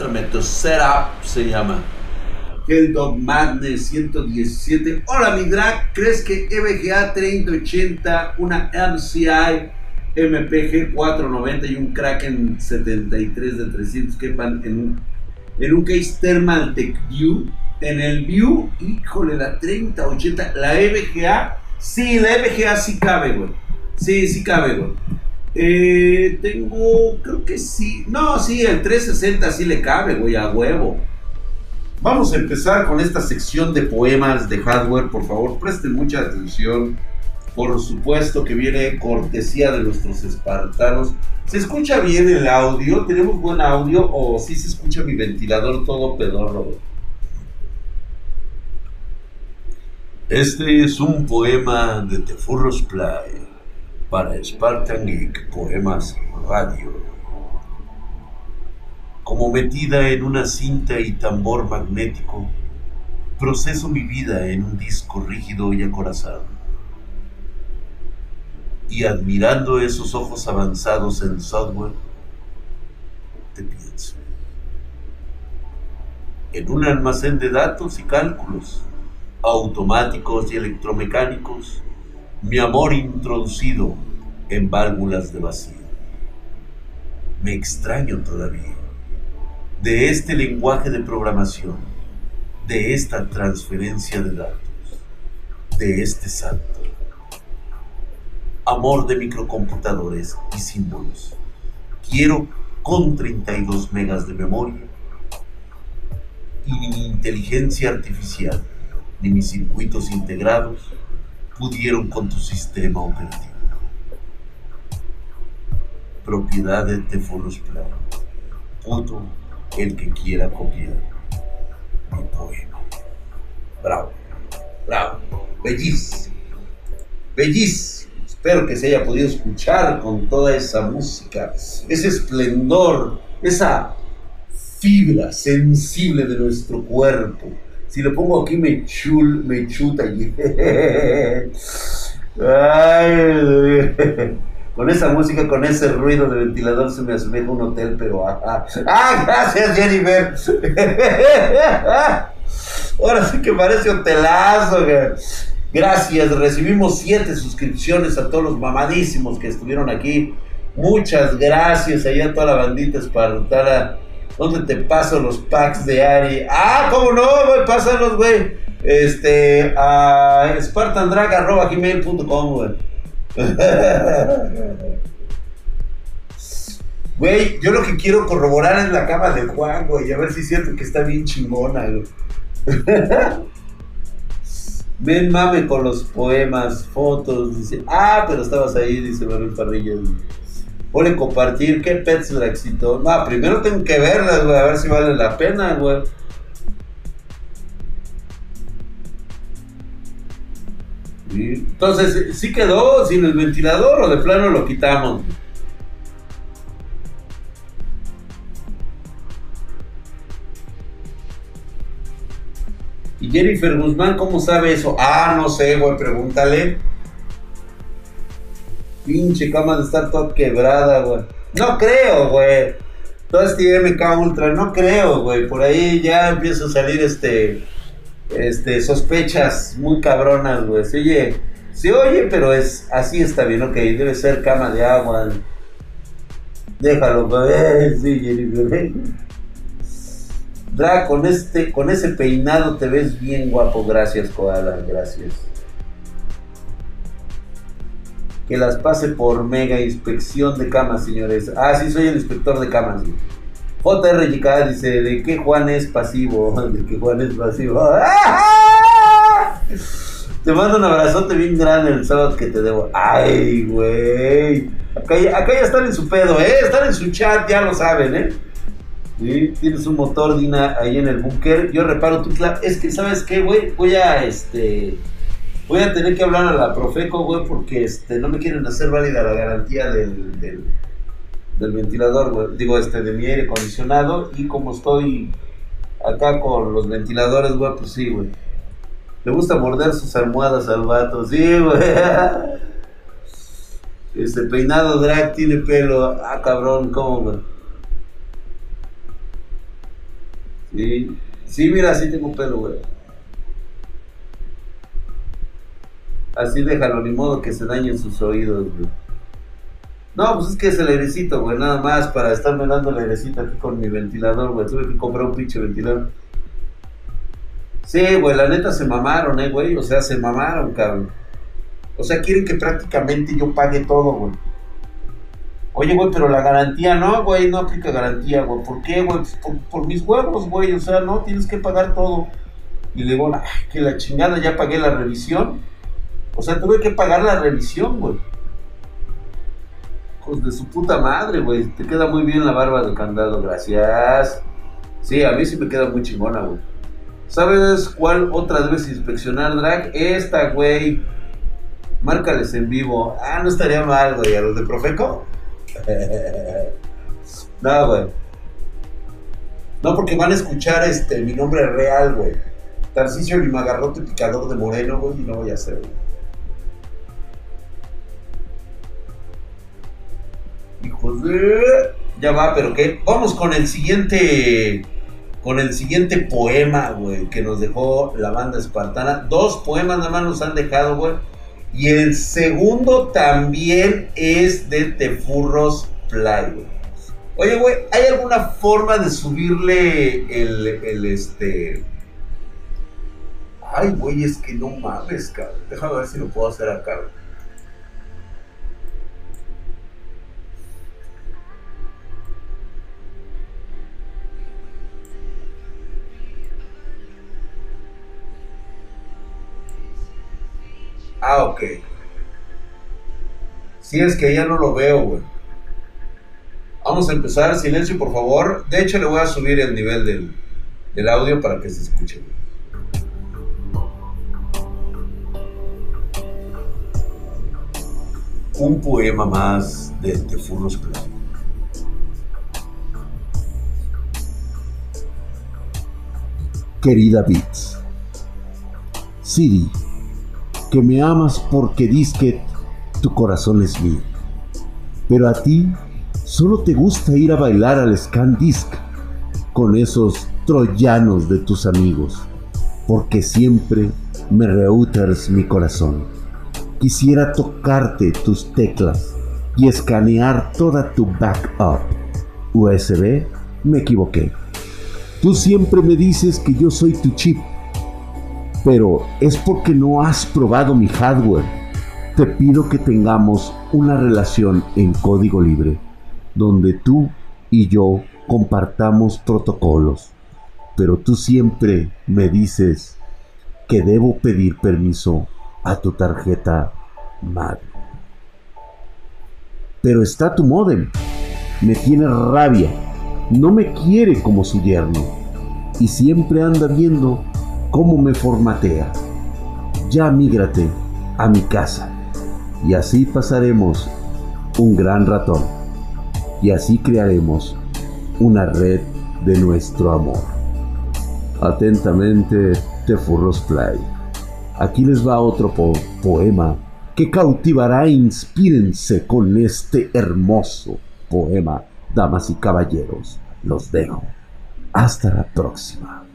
Tu setup, se llama. Dog Madness 117. Hola, mi drag. ¿Crees que EVGA 3080, una MCI MPG 490 y un Kraken 73 de 300 quepan en un, en un case Thermal Tech View? En el View, híjole, la 3080, la EVGA. Sí, la EVGA sí cabe, güey. Sí, sí cabe, güey. Eh, tengo, creo que sí. No, sí, el 360 sí le cabe, güey, a huevo. Vamos a empezar con esta sección de poemas de hardware. Por favor, presten mucha atención. Por supuesto que viene cortesía de nuestros espartanos. ¿Se escucha bien el audio? ¿Tenemos buen audio? ¿O sí se escucha mi ventilador todo pedorro? Este es un poema de Tefurros Play para Spartan Poemas Radio como metida en una cinta y tambor magnético, proceso mi vida en un disco rígido y acorazado. Y admirando esos ojos avanzados en software, te pienso. En un almacén de datos y cálculos, automáticos y electromecánicos, mi amor introducido en válvulas de vacío. Me extraño todavía de este lenguaje de programación, de esta transferencia de datos, de este salto. Amor de microcomputadores y símbolos. Quiero con 32 megas de memoria y mi inteligencia artificial ni mis circuitos integrados pudieron con tu sistema operativo. Propiedad de Tefolos Plano. Puto el que quiera copiar mi poema. Bravo, bravo, bellísimo, bellísimo. Espero que se haya podido escuchar con toda esa música, ese esplendor, esa fibra sensible de nuestro cuerpo. Si lo pongo aquí me chul, me chuta y... Ay, con esa música, con ese ruido de ventilador se me asemeja un hotel, pero ajá. ¡Ah, gracias Jennifer! Ahora sí que parece hotelazo. Gracias, recibimos siete suscripciones a todos los mamadísimos que estuvieron aquí. Muchas gracias allá a toda la bandita espartana. ¿Dónde te paso los packs de Ari? Ah, ¿cómo no, güey? Pásalos, güey. Este, a spartandrag.gmail.com, güey. Güey, yo lo que quiero corroborar es la cama de Juan, güey, a ver si es cierto que está bien chingona, güey. Ven mame con los poemas, fotos, dice. Ah, pero estabas ahí, dice Manuel Parrilla. Pone compartir, ¿qué pets la excitó? No, primero tengo que verlas, güey, a ver si vale la pena, güey. Entonces, ¿sí quedó sin el ventilador o de plano lo quitamos? ¿Y Jennifer Guzmán cómo sabe eso? Ah, no sé, güey, pregúntale. Pinche cama de estar toda quebrada, güey. No creo, güey. Todo este MK Ultra, no creo, güey. Por ahí ya empieza a salir este este, sospechas muy cabronas, güey. Se oye, se oye, pero es así está bien, ok. Debe ser cama de agua. Déjalo, güey. Sí, Jennifer. Dra, con este, con ese peinado te ves bien guapo. Gracias, Koala. Gracias. Que las pase por mega inspección de camas, señores. Ah, sí, soy el inspector de camas, güey. JRJK dice, ¿de qué Juan es pasivo? ¿De qué Juan es pasivo? Te mando un abrazote bien grande el sábado que te debo. Ay, güey. Acá, ya están en su pedo, ¿eh? Están en su chat, ya lo saben, ¿eh? ¿Sí? Tienes un motor, Dina, ahí en el búnker. Yo reparo tu clap. Es que, ¿sabes qué, güey? Voy a, este... Voy a tener que hablar a la Profeco, güey, porque este, no me quieren hacer válida la garantía del, del ventilador, digo, este, de mi aire acondicionado. Y como estoy acá con los ventiladores, güey, pues sí, güey. Le gusta morder sus almohadas al vato, sí, güey. Este peinado drag tiene pelo. Ah, cabrón, ¿cómo, güey? Sí, sí, mira, sí tengo pelo, güey. Así déjalo, ni modo que se dañen sus oídos, güey. No, pues es que es el airecito, güey, nada más para estarme dando el airecito aquí con mi ventilador, güey. Tuve que comprar un pinche ventilador. Sí, güey, la neta se mamaron, eh, güey. O sea, se mamaron, cabrón. O sea, quieren que prácticamente yo pague todo, güey. Oye, güey, pero la garantía no, güey, no aplica garantía, güey. ¿Por qué, güey? Pues por, mis huevos, güey. O sea, no, tienes que pagar todo. Y le digo, que la chingada, ya pagué la revisión. O sea, tuve que pagar la revisión, güey. Pues de su puta madre, güey. Te queda muy bien la barba de candado, gracias. Sí, a mí sí me queda muy chingona, güey. ¿Sabes cuál otra debes inspeccionar, Drag? Esta, güey. Márcales en vivo. Ah, no estaría mal, güey. A los de Profeco. no, güey. No, porque van a escuchar este, mi nombre real, güey. Tarcisio Limagarrote Picador de Moreno, güey, y no voy a hacer, güey. Hijos de... Ya va, pero ¿qué? Vamos con el siguiente... Con el siguiente poema, güey, que nos dejó la banda espartana. Dos poemas nada más nos han dejado, güey. Y el segundo también es de Tefurros Play, Oye, güey, ¿hay alguna forma de subirle el, el este... Ay, güey, es que no mames, cabrón. Déjame ver si lo puedo hacer acá, güey. Ah, ok. Si es que ya no lo veo, güey. Vamos a empezar. Silencio, por favor. De hecho, le voy a subir el nivel del, audio para que se escuche. Un poema más de Tefurros Club. Querida Beats, Siri que me amas porque que tu corazón es mío. Pero a ti solo te gusta ir a bailar al Disc con esos troyanos de tus amigos, porque siempre me reuters mi corazón. Quisiera tocarte tus teclas y escanear toda tu backup. USB, me equivoqué. Tú siempre me dices que yo soy tu chip pero es porque no has probado mi hardware. Te pido que tengamos una relación en código libre, donde tú y yo compartamos protocolos, pero tú siempre me dices que debo pedir permiso a tu tarjeta madre. Pero está tu modem, me tiene rabia, no me quiere como su yerno y siempre anda viendo cómo me formatea. Ya mígrate a mi casa y así pasaremos un gran ratón y así crearemos una red de nuestro amor. Atentamente, Tefurros Play. Aquí les va otro poema que cautivará e inspírense con este hermoso poema. Damas y caballeros, los dejo. Hasta la próxima.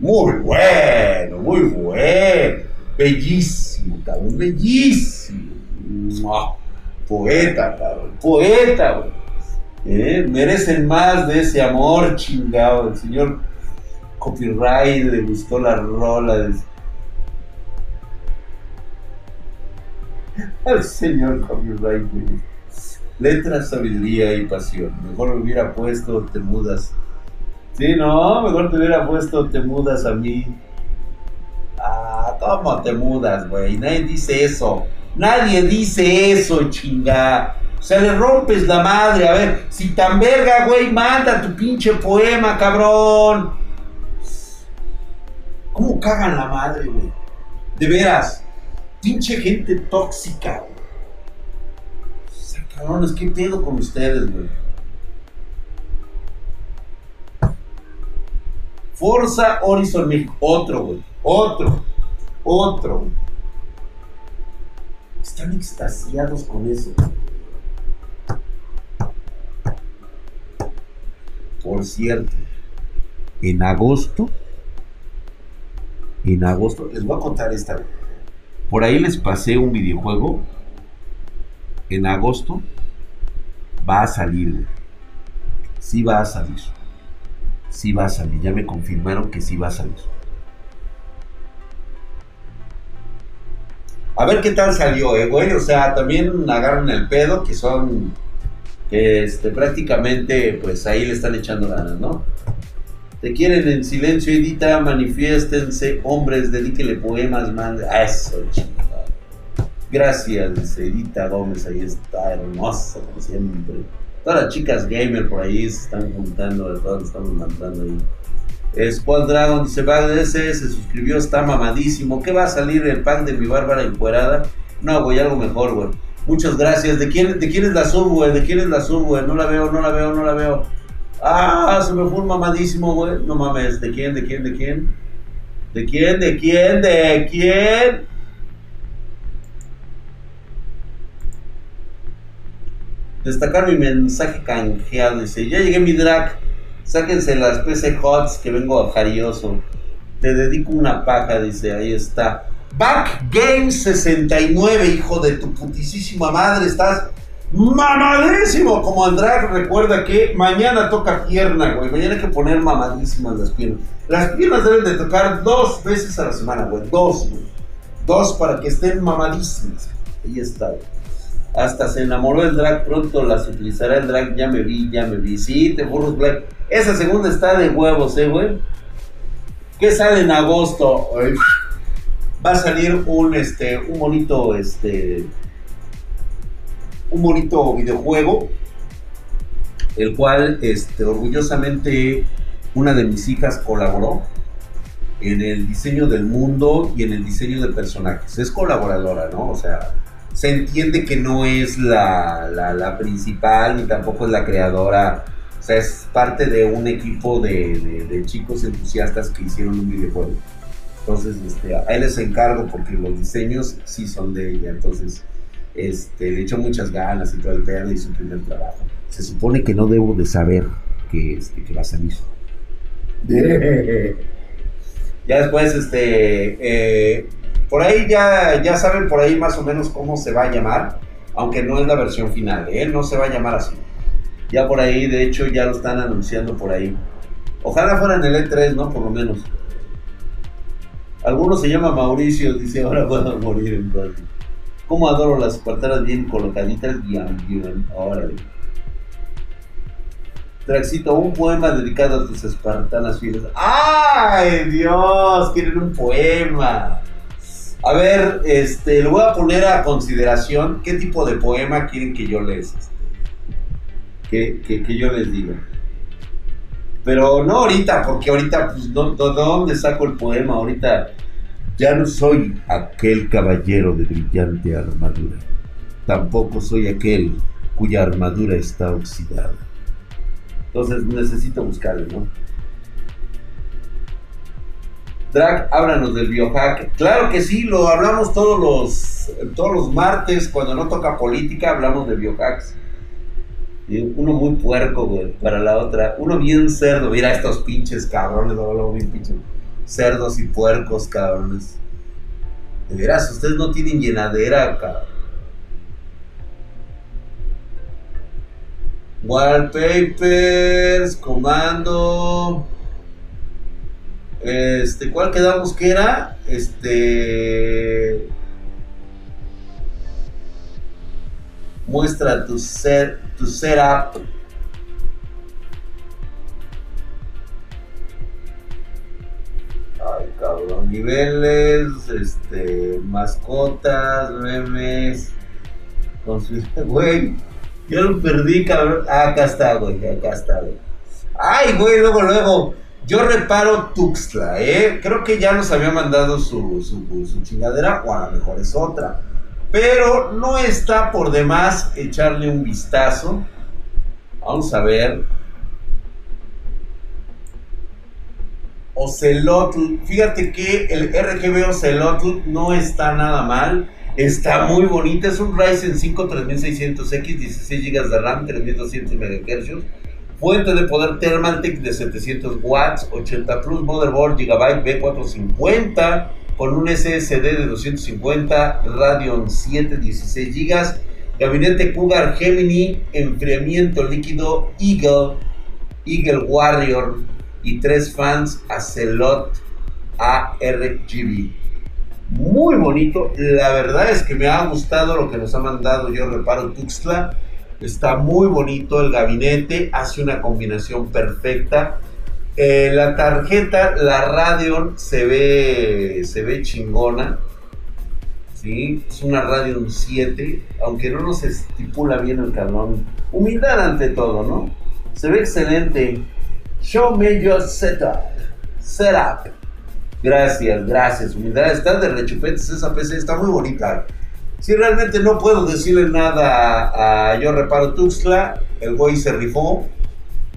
Muy bueno, muy bueno. Bellísimo, cabrón, bellísimo. Poeta, cabrón, poeta, güey. ¿Eh? Merecen más de ese amor chingado. El señor copyright le gustó la rola. Al señor copyright, Letra, sabiduría y pasión. Mejor me hubiera puesto Te mudas Sí, no, mejor te hubiera puesto te mudas a mí. Ah, ¿cómo te mudas, güey? Nadie dice eso. Nadie dice eso, chinga. O sea, le rompes la madre. A ver, si tan verga, güey, manda tu pinche poema, cabrón. ¿Cómo cagan la madre, güey? De veras. Pinche gente tóxica, güey. O sea, cabrones, ¿qué pedo con ustedes, güey? Forza Horizon México. Otro, güey. Otro. Otro. Están extasiados con eso. Por cierto, en agosto, en agosto, les voy a contar esta. Por ahí les pasé un videojuego. En agosto va a salir, Sí va a salir. Sí va a salir. Ya me confirmaron que sí va a salir. A ver qué tal salió, eh, güey. O sea, también agarran el pedo, que son. Este, prácticamente, pues ahí le están echando ganas, ¿no? Te quieren en silencio, Edita, manifiéstense, hombres, dedíquele poemas, man. Eso, chingada. Gracias, Edita Gómez, ahí está, hermosa, como siempre. Todas las chicas gamer por ahí se están juntando, de todas estamos mandando ahí. Squad Dragon dice, ese se suscribió, está mamadísimo. ¿Qué va a salir el pack de mi bárbara encuerada? No, güey, algo mejor, güey. Muchas gracias. ¿De quién, ¿De quién es la sub, güey? ¿De quién es la sub, güey? No la veo, no la veo, no la veo. Ah, se me fue un mamadísimo, güey. No mames, ¿de quién, de quién, de quién? ¿De quién, de quién, de quién? Destacar mi mensaje canjeado. Dice, ya llegué mi drag. Sáquense las PC HOTS que vengo jarioso. Te dedico una paja, dice, ahí está. Back Game 69, hijo de tu putisísima madre, estás mamadísimo. Como Andrade recuerda que mañana toca pierna, güey. Mañana hay que poner mamadísimas las piernas. Las piernas deben de tocar dos veces a la semana, güey. Dos, güey. Dos para que estén mamadísimas. Ahí está, güey. Hasta se enamoró el drag, pronto las utilizará el drag, ya me vi, ya me vi. Sí, te burros black. Esa segunda está de huevos, eh, güey. ¿Qué sale en agosto? Va a salir un, este, un bonito, este, un bonito videojuego, el cual, este, orgullosamente, una de mis hijas colaboró en el diseño del mundo y en el diseño de personajes. Es colaboradora, ¿no? O sea, se entiende que no es la, la, principal ni tampoco es la creadora. O sea, es parte de un equipo de, de, chicos entusiastas que hicieron un videojuego. Entonces, este, a él les encargo porque los diseños sí son de ella. Entonces, este, le echó muchas ganas y todo el pedo y su primer trabajo. Se supone que no debo de saber que, este, que va a salir. ya después, este, eh, por ahí ya, ya saben por ahí más o menos cómo se va a llamar, aunque no es la versión final, ¿eh? no se va a llamar así. Ya por ahí, de hecho, ya lo están anunciando por ahí. Ojalá fuera en el E3, ¿no? Por lo menos. Algunos se llama Mauricio, dice, ahora puedo morir en paz. ¿Cómo adoro las espartanas bien colocaditas? Bien, bien, órale. Traxito, un poema dedicado a tus espartanas fieles. ¡Ay, Dios! Quieren un poema. A ver, este, lo voy a poner a consideración qué tipo de poema quieren que yo les, este, que, yo les diga. Pero no ahorita, porque ahorita, pues, ¿de dónde saco el poema? Ahorita ya no soy aquel caballero de brillante armadura. Tampoco soy aquel cuya armadura está oxidada. Entonces necesito buscarlo, ¿no? Drag, háblanos del biohack. Claro que sí, lo hablamos todos los, todos los martes, cuando no toca política, hablamos de biohacks. Uno muy puerco, güey, para la otra. Uno bien cerdo. Mira estos pinches cabrones, lo bien pinches. Cerdos y puercos, cabrones. De veras, ustedes no tienen llenadera, cabrón. Wallpapers, comando. Este, ¿cuál quedamos que era? Este. Muestra tu ser, tu setup. Ay, cabrón, niveles, este, mascotas, memes. Güey, yo lo perdí, cabrón. Ah, acá está, güey, acá está, güey. Ay, güey, luego, luego. Yo reparo Tuxtla, ¿eh? Creo que ya nos había mandado su, su, chingadera, o a lo mejor es otra. Pero no está por demás echarle un vistazo. Vamos a ver. Ocelotl. Fíjate que el RGB Ocelotl no está nada mal. Está muy bonita. Es un Ryzen 5 3600X, 16 GB de RAM, 3200 MHz Fuente de poder Thermaltake de 700 watts, 80 plus, motherboard Gigabyte B450 con un SSD de 250, Radeon 7, 16 GB, gabinete Cougar Gemini, enfriamiento líquido Eagle, Eagle Warrior y tres fans Acelot ARGB. Muy bonito, la verdad es que me ha gustado lo que nos ha mandado yo reparo Tuxtla. Está muy bonito el gabinete, hace una combinación perfecta. Eh, la tarjeta, la Radeon, se ve, se ve chingona. ¿sí? Es una Radeon 7, aunque no nos estipula bien el cabrón. Humildad ante todo, ¿no? Se ve excelente. Show me your setup. Setup. Gracias, gracias. Humildad. Está de rechupetes esa PC, está muy bonita. Si realmente no puedo decirle nada a, Yo Reparo Tuxtla, el güey se rifó.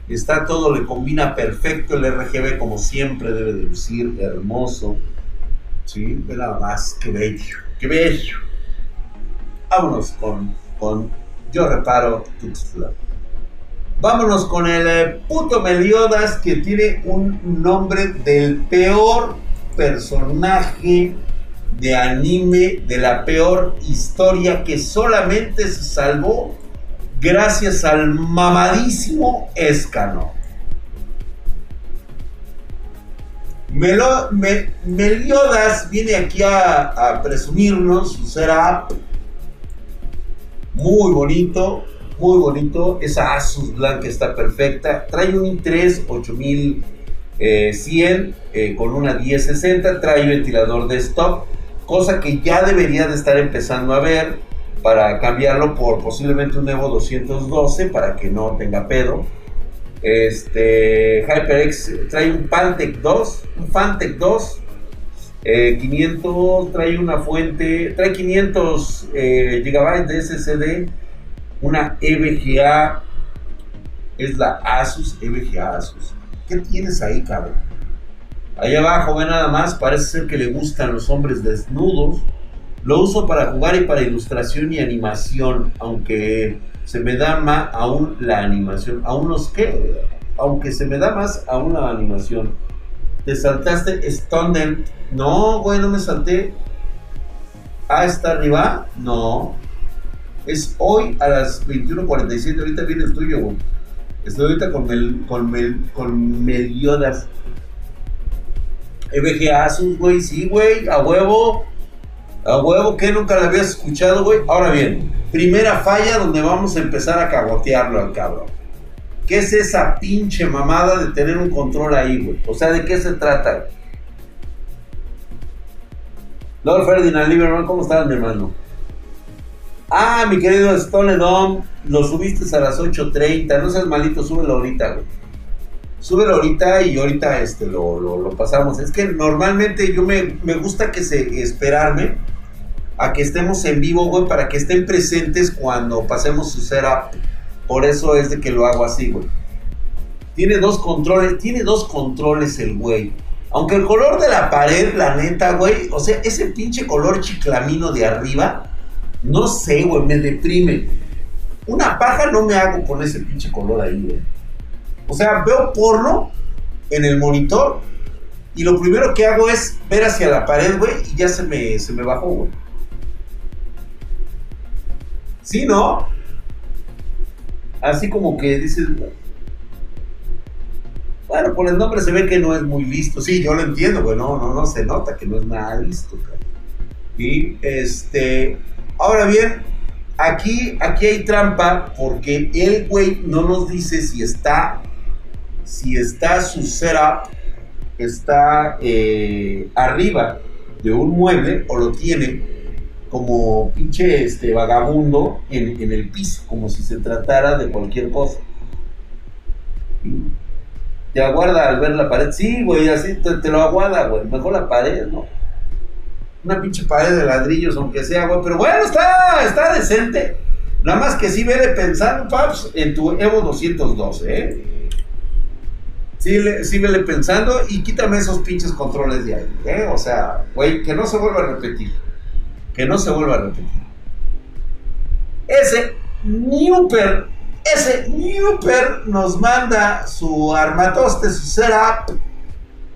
Está todo, le combina perfecto. El RGB, como siempre, debe de lucir hermoso. Sí, ve nada más, qué bello, qué bello. Vámonos con, con Yo Reparo Tuxtla. Vámonos con el eh, puto Meliodas que tiene un nombre del peor personaje de anime de la peor historia que solamente se salvó gracias al mamadísimo Escano. Meliodas viene aquí a, presumirnos su setup muy bonito, muy bonito. Esa Asus blanca está perfecta. Trae un i3 8100 eh, con una 1060. Trae ventilador de stop, cosa que ya debería de estar empezando a ver para cambiarlo por posiblemente un Evo 212 para que no tenga pedo. Este HyperX trae un Pantec 2, un Fantec 2 500 trae una fuente, trae 500 eh, GB de SSD una EVGA, es la Asus EVGA Asus. ¿Qué tienes ahí, cabrón? Ahí abajo, ve nada más, parece ser que le gustan los hombres desnudos. Lo uso para jugar y para ilustración y animación, aunque se me da más aún la animación. ¿Aún los qué? Aunque se me da más aún la animación. ¿Te saltaste Stone No, güey, no me salté. Ah, está arriba. No. Es hoy a las 21.47. Ahorita viene el tuyo, güey. Estoy ahorita con, Mel, con, con. EVG Asus, güey. Sí, güey. A huevo. A huevo. que nunca lo habías escuchado, güey? Ahora bien, primera falla donde vamos a empezar a cagotearlo al cabrón. ¿Qué es esa pinche mamada de tener un control ahí, güey? O sea, ¿de qué se trata? Lord Ferdinand Lieberman, ¿cómo estás, mi hermano? Ah, mi querido Stone Dom, lo subiste a las 8.30. No seas malito, súbelo ahorita, güey. Súbelo ahorita y ahorita este, lo, pasamos. Es que normalmente yo me, gusta que se esperarme a que estemos en vivo, güey, para que estén presentes cuando pasemos su setup. Por eso es de que lo hago así, güey. Tiene dos controles, tiene dos controles el güey. Aunque el color de la pared, la neta, güey, o sea, ese pinche color chiclamino de arriba, no sé, güey, me deprime. Una paja no me hago con ese pinche color ahí, güey. O sea, veo porno en el monitor y lo primero que hago es ver hacia la pared, güey, y ya se me, se me bajó, güey. ¿Sí, no? Así como que dices, bueno, por el nombre se ve que no es muy listo. Sí, yo lo entiendo, güey. No, no, no se nota que no es nada listo, Y este, Ahora bien, aquí, aquí hay trampa porque el güey no nos dice si está, si está su setup, está eh, arriba de un mueble o lo tiene como pinche este vagabundo en, el piso, como si se tratara de cualquier cosa. Te aguarda al ver la pared. Sí, güey, así te, lo aguarda, güey. Mejor la pared, ¿no? una pinche pared de ladrillos, aunque sea, güey. Pero bueno, está, está decente. Nada más que sí vele pensando, Paps, en tu Evo 212, ¿eh? Sí, sí vele pensando y quítame esos pinches controles de ahí, ¿eh? O sea, güey, que no se vuelva a repetir. Que no se vuelva a repetir. Ese Newper ese Newper nos manda su armatoste, su setup.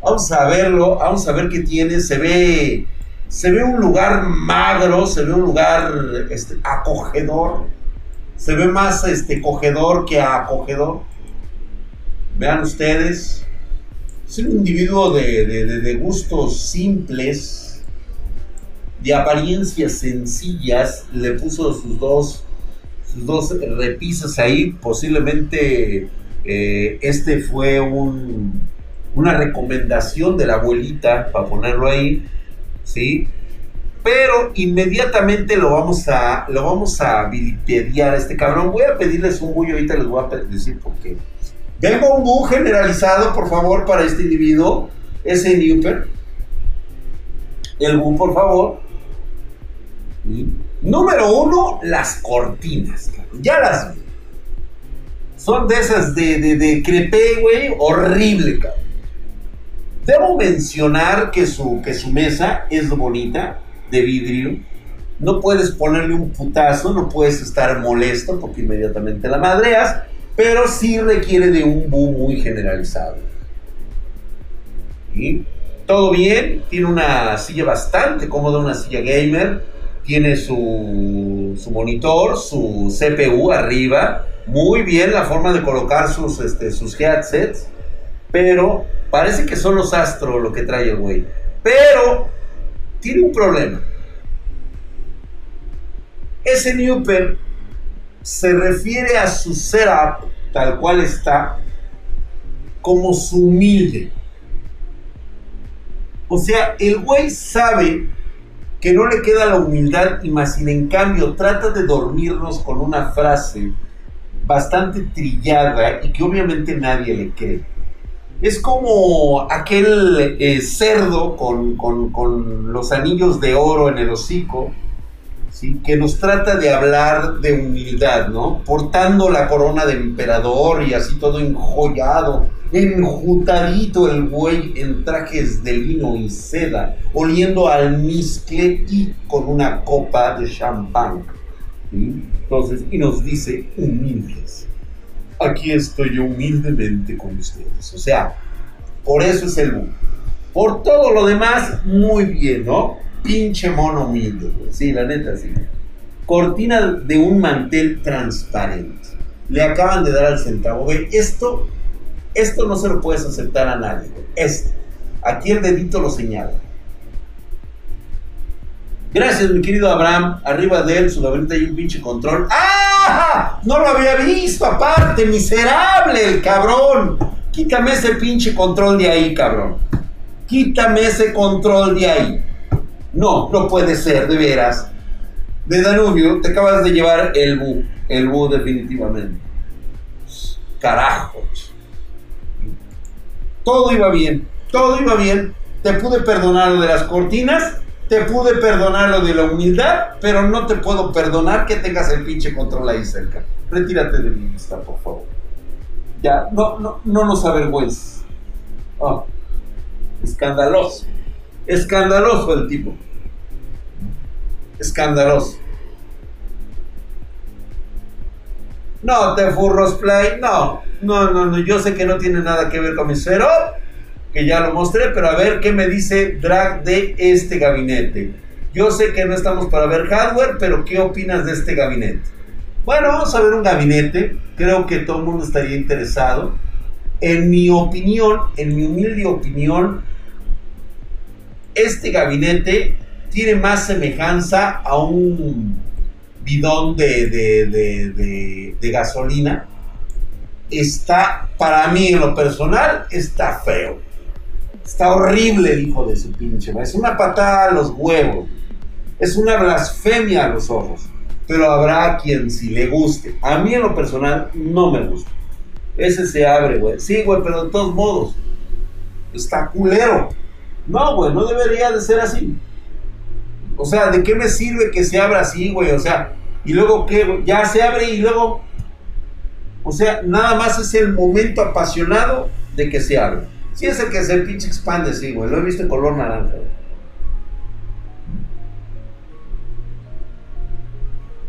Vamos a verlo, vamos a ver qué tiene. Se ve, se ve un lugar magro, se ve un lugar este, acogedor. Se ve más este, cogedor que acogedor. Vean ustedes. Es un individuo de, de gustos simples, de apariencias sencillas. Le puso sus dos dos repisas ahí. Posiblemente eh, este fue un, una recomendación de la abuelita para ponerlo ahí, ¿sí? Pero inmediatamente lo vamos a, lo vamos a este cabrón. Voy a pedirles un bullo, ahorita les voy a decir por qué. Vengo un bu generalizado, por favor, para este individuo, ese Newper. El bu, por favor. Número uno, las cortinas. Ya las vi. Son de esas de, de, de güey, horrible, cabrón. Debo mencionar que su, que su mesa es bonita, de vidrio. No puedes ponerle un putazo, no puedes estar molesto porque inmediatamente la madreas, pero sí requiere de un boom muy generalizado. Todo bien, tiene una silla bastante cómoda, una silla gamer tiene su, su, monitor, su CPU arriba, muy bien la forma de colocar sus, este, sus headsets, pero parece que son los Astro lo que trae el güey. Pero tiene un problema. Ese Newper se refiere a su setup tal cual está como su humilde. O sea, el güey sabe que no le queda la humildad y más sin en cambio trata de dormirnos con una frase bastante trillada y que obviamente nadie le cree. Es como aquel eh, cerdo con, con, los anillos de oro en el hocico, ¿sí? que nos trata de hablar de humildad, ¿no? Portando la corona de emperador y así todo enjollado enjutadito el güey en trajes de lino y seda, oliendo al miscle y con una copa de champán. Entonces, y nos dice, humildes, aquí estoy yo humildemente con ustedes. O sea, por eso es el mundo. Por todo lo demás, muy bien, ¿no? Pinche mono humilde, güey. Sí, la neta, sí. Cortina de un mantel transparente. Le acaban de dar al centavo, güey. Esto esto no se lo puedes aceptar a nadie. Esto. Aquí el dedito lo señala. Gracias, mi querido Abraham. Arriba de él, su gabinete hay un pinche control. ¡Ah! No lo había visto, aparte, miserable el cabrón. Quítame ese pinche control de ahí, cabrón. Quítame ese control de ahí. No, no puede ser, de veras. De Danubio, te acabas de llevar el bu. El bu, definitivamente. Carajo. Todo iba bien, todo iba bien. Te pude perdonar lo de las cortinas, te pude perdonar lo de la humildad, pero no te puedo perdonar que tengas el pinche control ahí cerca. Retírate de mi vista, por favor. Ya, no, no, no nos avergüences. Oh, escandaloso. Escandaloso el tipo. Escandaloso. No, te furros play, no. No, no, no, yo sé que no tiene nada que ver con mi cero, que ya lo mostré, pero a ver qué me dice Drag de este gabinete. Yo sé que no estamos para ver hardware, pero ¿qué opinas de este gabinete? Bueno, vamos a ver un gabinete. Creo que todo el mundo estaría interesado. En mi opinión, en mi humilde opinión, este gabinete tiene más semejanza a un bidón de, de, de gasolina está, para mí en lo personal, está feo. Está horrible hijo de su pinche. Es una patada a los huevos. Es una blasfemia a los ojos. Pero habrá quien si le guste. A mí en lo personal no me gusta. Ese se abre, güey. Sí, güey, pero de todos modos. Está culero. No, güey, no debería de ser así. O sea, ¿de qué me sirve que se abra así, güey? O sea, y luego qué, ya se abre y luego o sea, nada más es el momento apasionado de que se abre. Si es el que se pinche expande, sí, güey. Lo he visto en color naranja,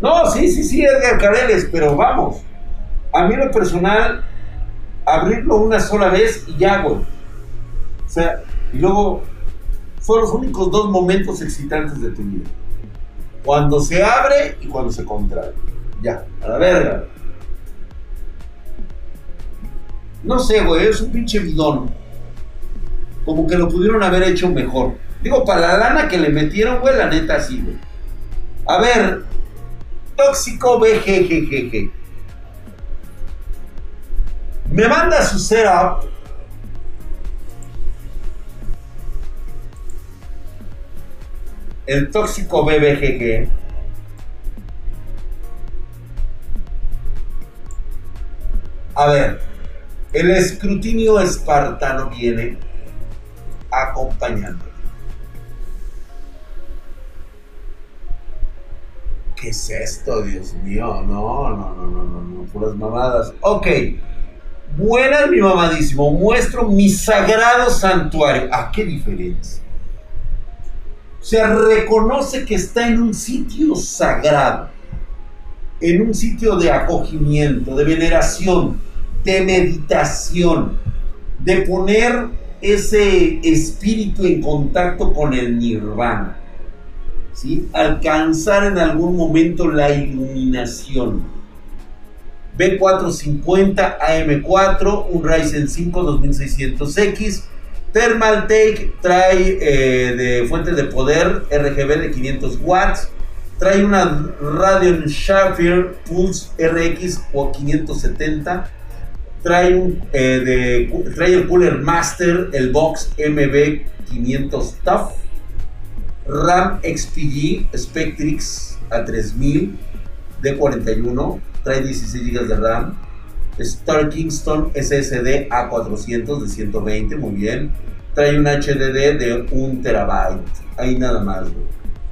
No, sí, sí, sí, Edgar Careles, pero vamos. A mí lo personal, abrirlo una sola vez y ya, güey. O sea, y luego son los únicos dos momentos excitantes de tu vida. Cuando se abre y cuando se contrae. Ya, a la verga. No sé, güey, es un pinche bidón. Como que lo pudieron haber hecho mejor. Digo, para la lana que le metieron, güey, la neta sí, güey. A ver, tóxico BGGGG. Me manda su setup. El tóxico BBGG. A ver, el escrutinio espartano viene acompañando. ¿Qué es esto, Dios mío? No, no, no, no, no, no, puras mamadas. Ok. Buenas, mi mamadísimo. Muestro mi sagrado santuario. ¿A qué diferencia? Se reconoce que está en un sitio sagrado, en un sitio de acogimiento, de veneración, de meditación, de poner ese espíritu en contacto con el nirvana alcanzar en algún momento la iluminación. B450 AM4, un Ryzen 5 2600X. Thermal Take trae eh, de fuentes de poder RGB de 500 watts. Trae una Radeon Shafir Pulse RX o 570. Trae, un, eh, de, trae el Cooler Master, el Box MB 500 TUF RAM XPG Spectrix a 3000 D41, trae 16 GB de RAM. Star Kingston SSD A400 de 120, muy bien. Trae un HDD de 1 terabyte. Ahí nada más,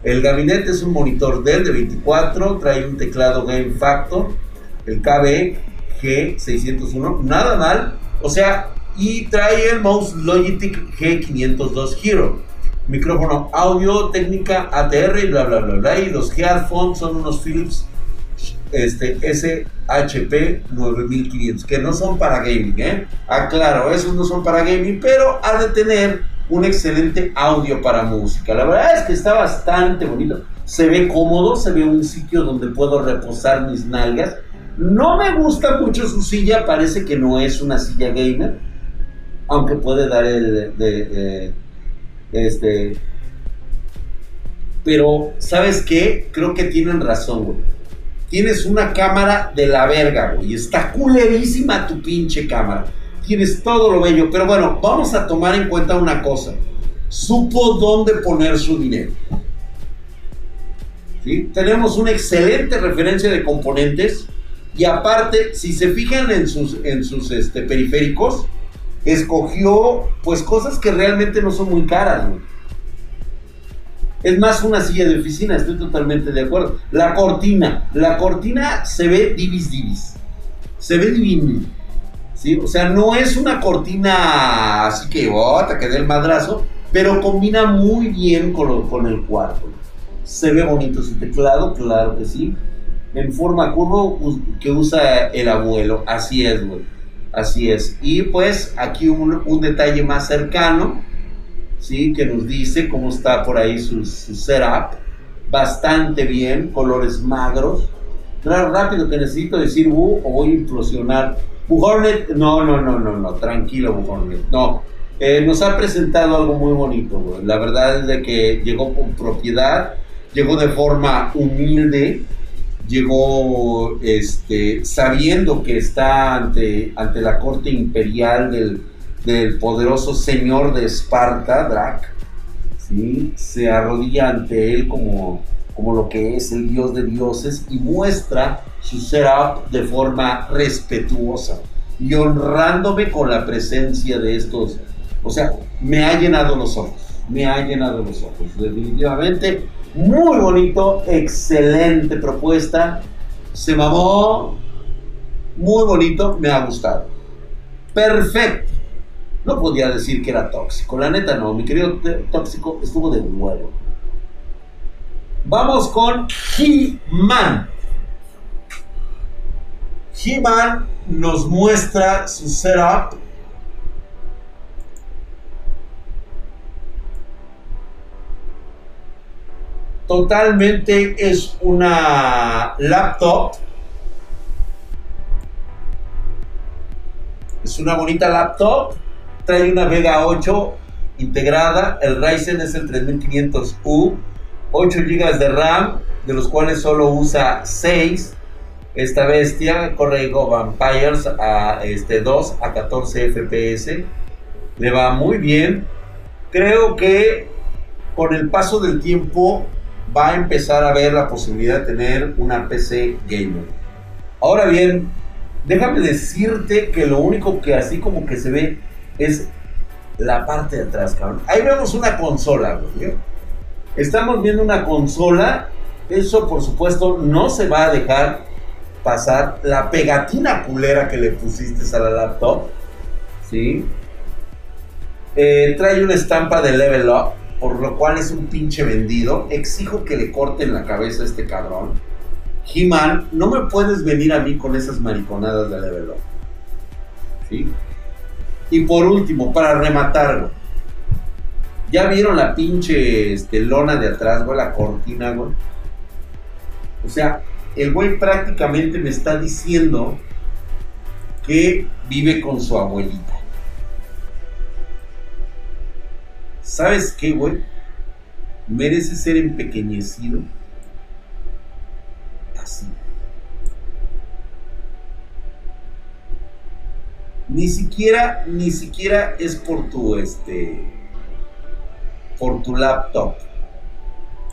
El gabinete es un monitor Dell de 24, trae un teclado Game Factor, el KB G601, nada mal. O sea, y trae el mouse Logitech G502 Hero micrófono audio, técnica ATR y bla bla bla bla. Y los headphones son unos Philips este, SHP 9500, que no son para gaming, ¿eh? Aclaro, esos no son para gaming, pero ha de tener un excelente audio para música. La verdad es que está bastante bonito. Se ve cómodo, se ve un sitio donde puedo reposar mis nalgas. No me gusta mucho su silla, parece que no es una silla gamer, aunque puede dar el de este. Pero, ¿sabes qué? Creo que tienen razón, güey. Tienes una cámara de la verga, güey. Está culerísima tu pinche cámara. Tienes todo lo bello. Pero bueno, vamos a tomar en cuenta una cosa. Supo dónde poner su dinero. ¿Sí? Tenemos una excelente referencia de componentes. Y aparte, si se fijan en sus, en sus este, periféricos, escogió pues cosas que realmente no son muy caras, Es más una silla de oficina, estoy totalmente de acuerdo. La cortina, la cortina se ve divis divis. Se ve divino. ¿sí? O sea, no es una cortina así que, oh, quedé el madrazo, pero combina muy bien con, con el cuarto. Se ve bonito su teclado, claro que sí. En forma curvo que usa el abuelo, así es, güey. Así es. Y pues aquí un, detalle más cercano, ¿sí? Que nos dice cómo está por ahí su, setup. Bastante bien, colores magros. Claro, rápido que necesito decir uh, o voy a implosionar. Buhornet, no, no, no, no, no, tranquilo Buhornet, no. Eh, nos ha presentado algo muy bonito, La verdad es de que llegó con propiedad, llegó de forma humilde, llegó este, sabiendo que está ante, ante la corte imperial del, del poderoso señor de Esparta, Drac, ¿sí? se arrodilla ante él como, como lo que es el dios de dioses y muestra su setup de forma respetuosa y honrándome con la presencia de estos. O sea, me ha llenado los ojos, me ha llenado los ojos, definitivamente muy bonito, excelente propuesta. Se mamó. Muy bonito, me ha gustado. Perfecto. No podía decir que era tóxico. La neta no, mi querido tóxico estuvo de nuevo. Vamos con He-Man. He-Man nos muestra su setup. Totalmente es una laptop. Es una bonita laptop. Trae una Vega 8 integrada. El Ryzen es el 3500U. 8 GB de RAM, de los cuales solo usa 6 esta bestia corre Go Vampires a este 2 a 14 FPS. Le va muy bien. Creo que con el paso del tiempo va a empezar a ver la posibilidad de tener una PC gamer. Ahora bien, déjame decirte que lo único que así como que se ve es la parte de atrás, cabrón. Ahí vemos una consola, Estamos viendo una consola. Eso, por supuesto, no se va a dejar pasar la pegatina culera que le pusiste a la laptop. ¿Sí? Eh, trae una estampa de Level Up, por lo cual es un pinche vendido. Exijo que le corten la cabeza a este cabrón. He-Man, no me puedes venir a mí con esas mariconadas de Level Up. ¿Sí? Y por último, para rematar, ¿Ya vieron la pinche este, lona de atrás, güey? La cortina, güey. O sea, el güey prácticamente me está diciendo que vive con su abuelita. ¿Sabes qué, güey? Merece ser empequeñecido. Así. Ni siquiera, ni siquiera es por tu, este, por tu laptop.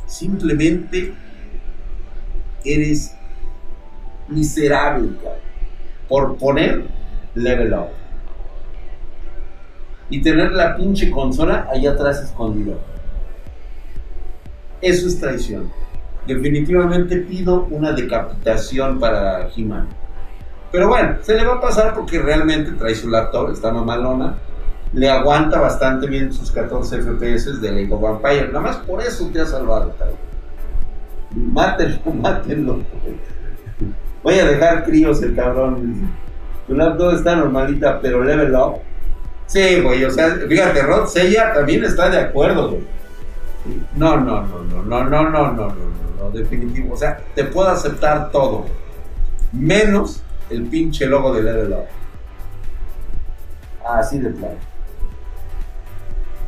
Simplemente eres miserable, por poner level up. Y tener la pinche consola allá atrás escondida. Eso es traición. Definitivamente pido una decapitación para He-Man. Pero bueno, se le va a pasar porque realmente trae su laptop, está mamalona. Le aguanta bastante bien sus 14 FPS de Lego Vampire. Nada más por eso te ha salvado, tal. Mátenlo, mátenlo. Voy a dejar críos el cabrón. Tu laptop está normalita, pero level up. Sí, güey, o sea, fíjate, Rod Sella también está de acuerdo, güey. No, no, no, no, no, no, no, no, no, no, no, definitivo. O sea, te puedo aceptar todo, menos el pinche logo de Level Up. Así de plano.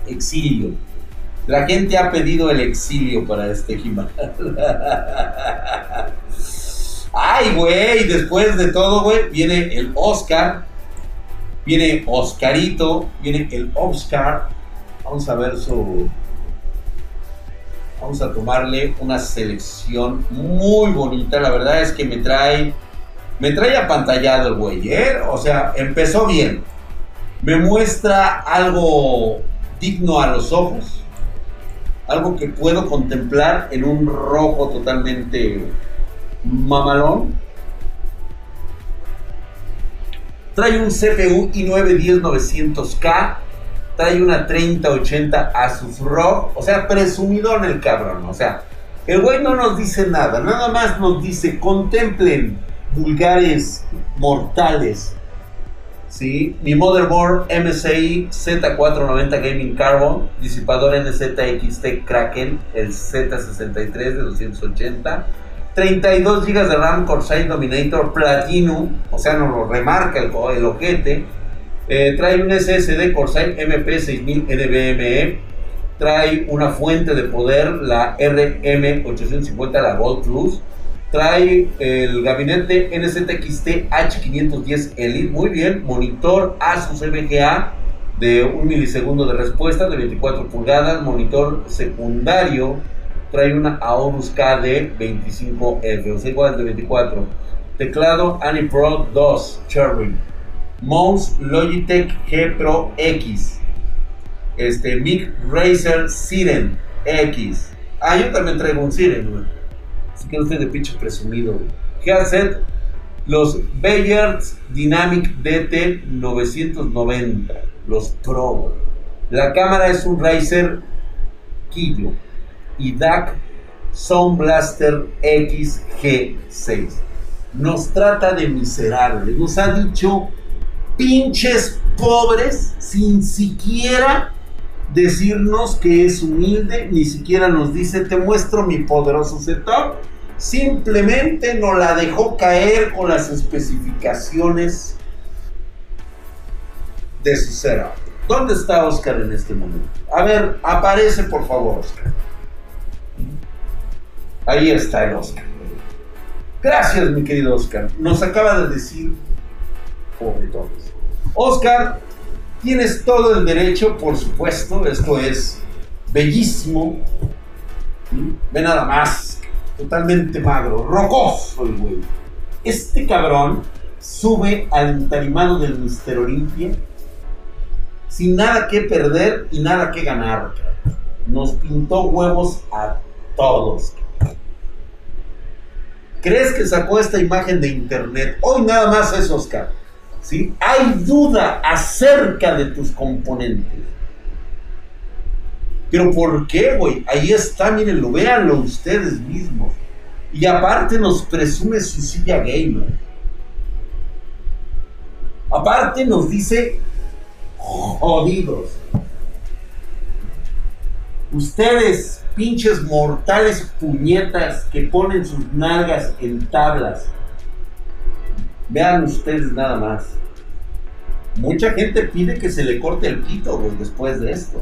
Exilio. La gente ha pedido el exilio para este He-Man. Ay, güey, después de todo, güey, viene el Oscar, viene Oscarito, viene el Oscar. Vamos a ver su. Vamos a tomarle una selección muy bonita. La verdad es que me trae. Me trae apantallado el güey, ¿eh? O sea, empezó bien. Me muestra algo digno a los ojos algo que puedo contemplar en un rojo totalmente mamalón. Trae un CPU i9 10900K, trae una 3080 Asus ROG, o sea, presumido en el cabrón, o sea, el güey no nos dice nada, nada más nos dice, contemplen vulgares mortales ¿sí? Mi motherboard MSI Z490 Gaming Carbon, disipador NZXT Kraken, el Z63 de 280, 32 GB de RAM Corsair Dominator Platinum, o sea, nos lo remarca el, el. Eh, trae un SSD Corsair MP6000 NVMe, trae una fuente de poder, la RM850, la Gold Plus Trae el gabinete NZXT H510 Elite, muy bien. Monitor Asus VGA de 1 milisegundo de respuesta de 24 pulgadas. Monitor secundario trae una Aorus K de 25F, o sea, igual de 24. Teclado AniPro 2 Cherry. Mouse Logitech G Pro X. Este, Mic Racer Siren X. Ah, yo también traigo un Siren, Así que usted de pinche presumido, Headset, los Bayard Dynamic DT 990, los Pro. La cámara es un Razer Killo y DAC Sound Blaster XG6. nos trata de miserables. Nos ha dicho pinches pobres sin siquiera decirnos que es humilde, ni siquiera nos dice te muestro mi poderoso setup. Simplemente nos la dejó caer con las especificaciones de su setup. ¿Dónde está Oscar en este momento? A ver, aparece por favor, Oscar. Ahí está el Oscar. Gracias, mi querido Oscar. Nos acaba de decir pobre todos. Oscar, tienes todo el derecho, por supuesto. Esto es bellísimo. Ve nada más. Totalmente magro, rocoso el güey. Este cabrón sube al entarimado del Mister Olimpia sin nada que perder y nada que ganar. Nos pintó huevos a todos. ¿Crees que sacó esta imagen de internet? Hoy nada más es Oscar. ¿sí? Hay duda acerca de tus componentes. Pero ¿por qué, güey? Ahí está, mírenlo, véanlo ustedes mismos. Y aparte nos presume su silla gamer. Aparte nos dice jodidos. Ustedes, pinches mortales puñetas que ponen sus nalgas en tablas. Vean ustedes nada más. Mucha gente pide que se le corte el pito, después de esto.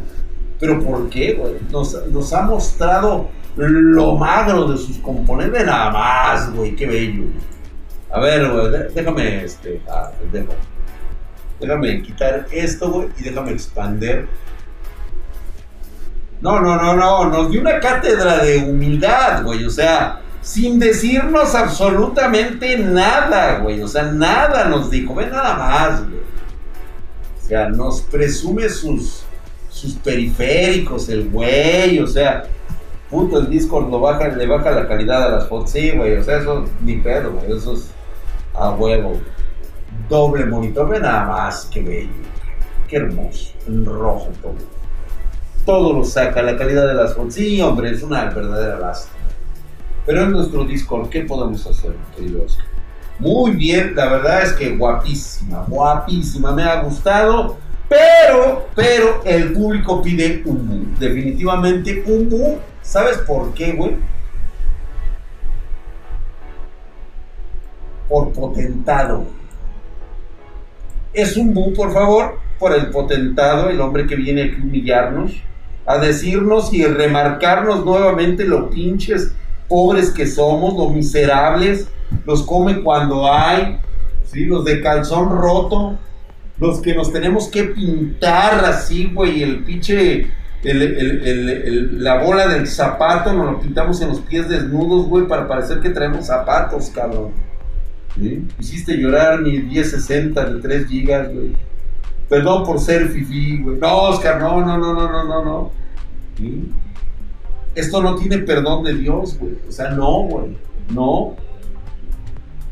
Pero ¿por qué, güey? Nos, ha mostrado lo magro de sus componentes nada más, güey. Qué bello. A ver, güey, déjame, este, ah, Déjame quitar esto, güey, y déjame expander. No, no, no, no, nos dio una cátedra de humildad, güey, o sea, sin decirnos absolutamente nada, güey, o sea, nada nos dijo, ve nada más, güey. O sea, nos presume sus, sus periféricos, el güey, o sea, puto, el Discord lo baja, le baja la calidad a las fotos, sí, güey, o sea, eso ni pedo, güey, eso es a huevo, doble monitor, ve nada más, qué bello, qué hermoso, en rojo todo. Todo lo saca, la calidad de las fotos, sí, hombre, es una verdadera lástima. Pero en nuestro Discord, ¿qué podemos hacer, querido Oscar? Muy bien, la verdad es que guapísima, guapísima, me ha gustado, pero, pero el público pide un boom, definitivamente un boom. ¿Sabes por qué, güey? Por potentado es un bu, por favor, por el potentado, el hombre que viene a humillarnos, a decirnos y remarcarnos nuevamente lo pinches pobres que somos, lo miserables, los come cuando hay, ¿sí? los de calzón roto, los que nos tenemos que pintar así, güey, el pinche, la bola del zapato nos lo pintamos en los pies desnudos, güey, para parecer que traemos zapatos, cabrón. Hiciste llorar mi 1060 de 3 gigas, güey. Perdón por ser fifi, güey. No, Oscar, no, no, no, no, no, no, no. Esto no tiene perdón de Dios, güey. O sea, no, güey. No.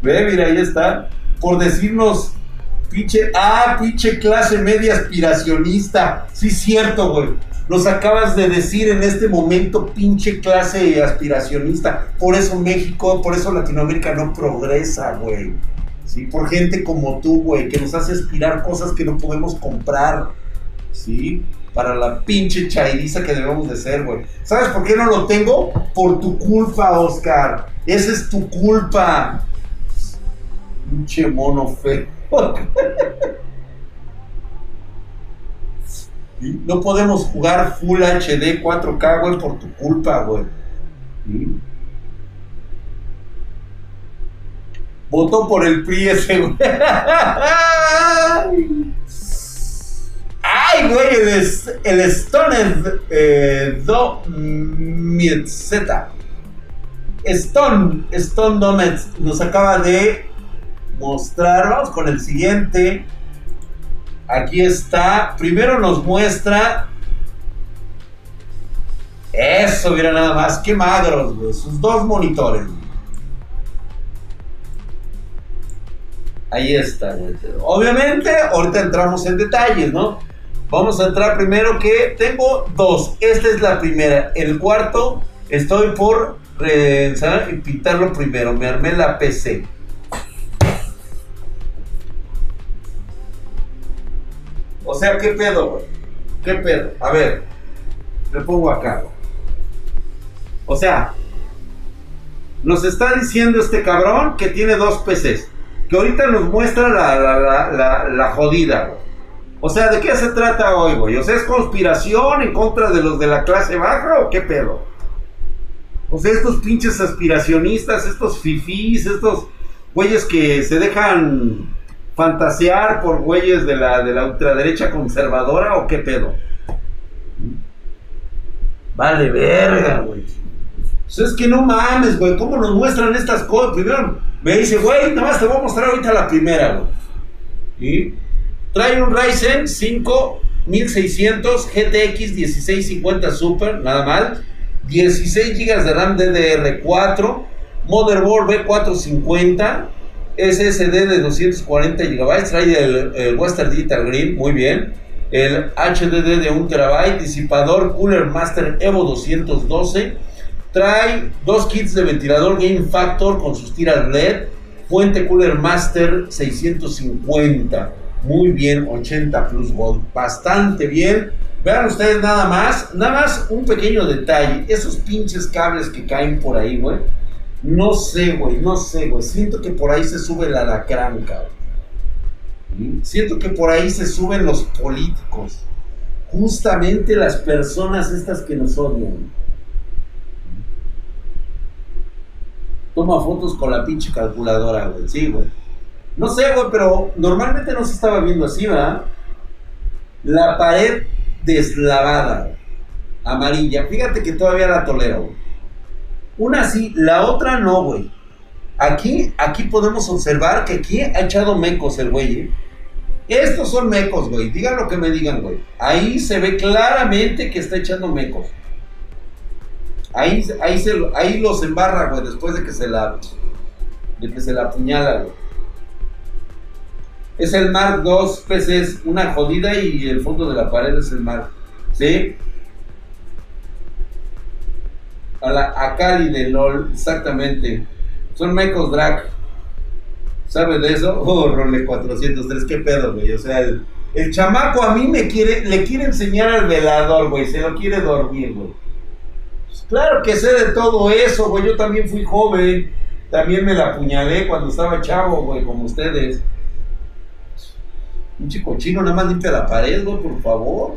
Ve, mira, ahí está. Por decirnos, pinche, ah, pinche clase media aspiracionista. Sí, cierto, güey. Nos acabas de decir en este momento, pinche clase aspiracionista. Por eso México, por eso Latinoamérica no progresa, güey. ¿Sí? Por gente como tú, güey, que nos hace aspirar cosas que no podemos comprar. ¿Sí? Para la pinche chairiza que debemos de ser, güey. ¿Sabes por qué no lo tengo? Por tu culpa, Oscar. Esa es tu culpa. Pinche mono feo. No podemos jugar Full HD 4K, güey, por tu culpa, güey. Votó por el PRI ese, güey. Ay, güey, el, el Stone eh, Do Z. Stone, Stone Domets nos acaba de mostrar, vamos con el siguiente. Aquí está. Primero nos muestra. Eso, mira nada más. Qué magros, güey. Sus dos monitores. Ahí está. Obviamente, ahorita entramos en detalles, ¿no? Vamos a entrar primero que tengo dos. Esta es la primera. El cuarto, estoy por y pintarlo primero. Me armé la PC. O sea, ¿qué pedo, güey? ¿Qué pedo? A ver, me pongo acá, O sea, nos está diciendo este cabrón que tiene dos PCs. Que ahorita nos muestra la, la, la, la, jodida, güey. O sea, ¿de qué se trata hoy, güey? O sea, ¿es conspiración en contra de los de la clase baja o qué pedo? O sea, estos pinches aspiracionistas, estos fifís, estos güeyes que se dejan fantasear por güeyes de la, de la ultraderecha conservadora o qué pedo. Vale, verga, güey. Pues es que no mames, güey, ¿cómo nos muestran estas cosas? Primero me dice, güey, nada más te voy a mostrar ahorita la primera, güey. Y trae un Ryzen 5 1600 GTX 1650 Super, nada mal. 16 GB de RAM DDR4, motherboard B450, SSD de 240 GB, trae el, Western Digital Green, muy bien. El HDD de 1 TB, disipador Cooler Master Evo 212. Trae dos kits de ventilador Game Factor con sus tiras LED. Fuente Cooler Master 650. Muy bien, 80 plus volt. Bastante bien. Vean ustedes nada más, nada más un pequeño detalle. Esos pinches cables que caen por ahí, güey no sé, güey, no sé, güey. Siento que por ahí se sube la alacrán, cabrón. Siento que por ahí se suben los políticos. Justamente las personas estas que nos odian. Toma fotos con la pinche calculadora, güey. Sí, güey. No sé, güey, pero normalmente no se estaba viendo así, ¿verdad? La pared deslavada, amarilla. Fíjate que todavía la tolero, güey. Una sí, la otra no, güey. Aquí, aquí podemos observar que aquí ha echado mecos el güey. ¿eh? Estos son mecos, güey. Digan lo que me digan, güey. Ahí se ve claramente que está echando mecos. Ahí, ahí, ahí los embarra, güey, después de que se la, de que se la apuñala, güey. Es el Mark 2 PCs, una jodida y el fondo de la pared es el Mark. ¿Sí? A, la, a Cali de LOL, exactamente. Son mecos drag. ¿Sabe de eso? Oh, Role 403, qué pedo, güey. O sea, el, chamaco a mí me quiere, le quiere enseñar al velador, güey. Se lo quiere dormir, güey. Pues claro que sé de todo eso, güey. Yo también fui joven. También me la apuñalé cuando estaba chavo, güey, como ustedes. Un chico chino, nada más limpia la pared, güey, por favor.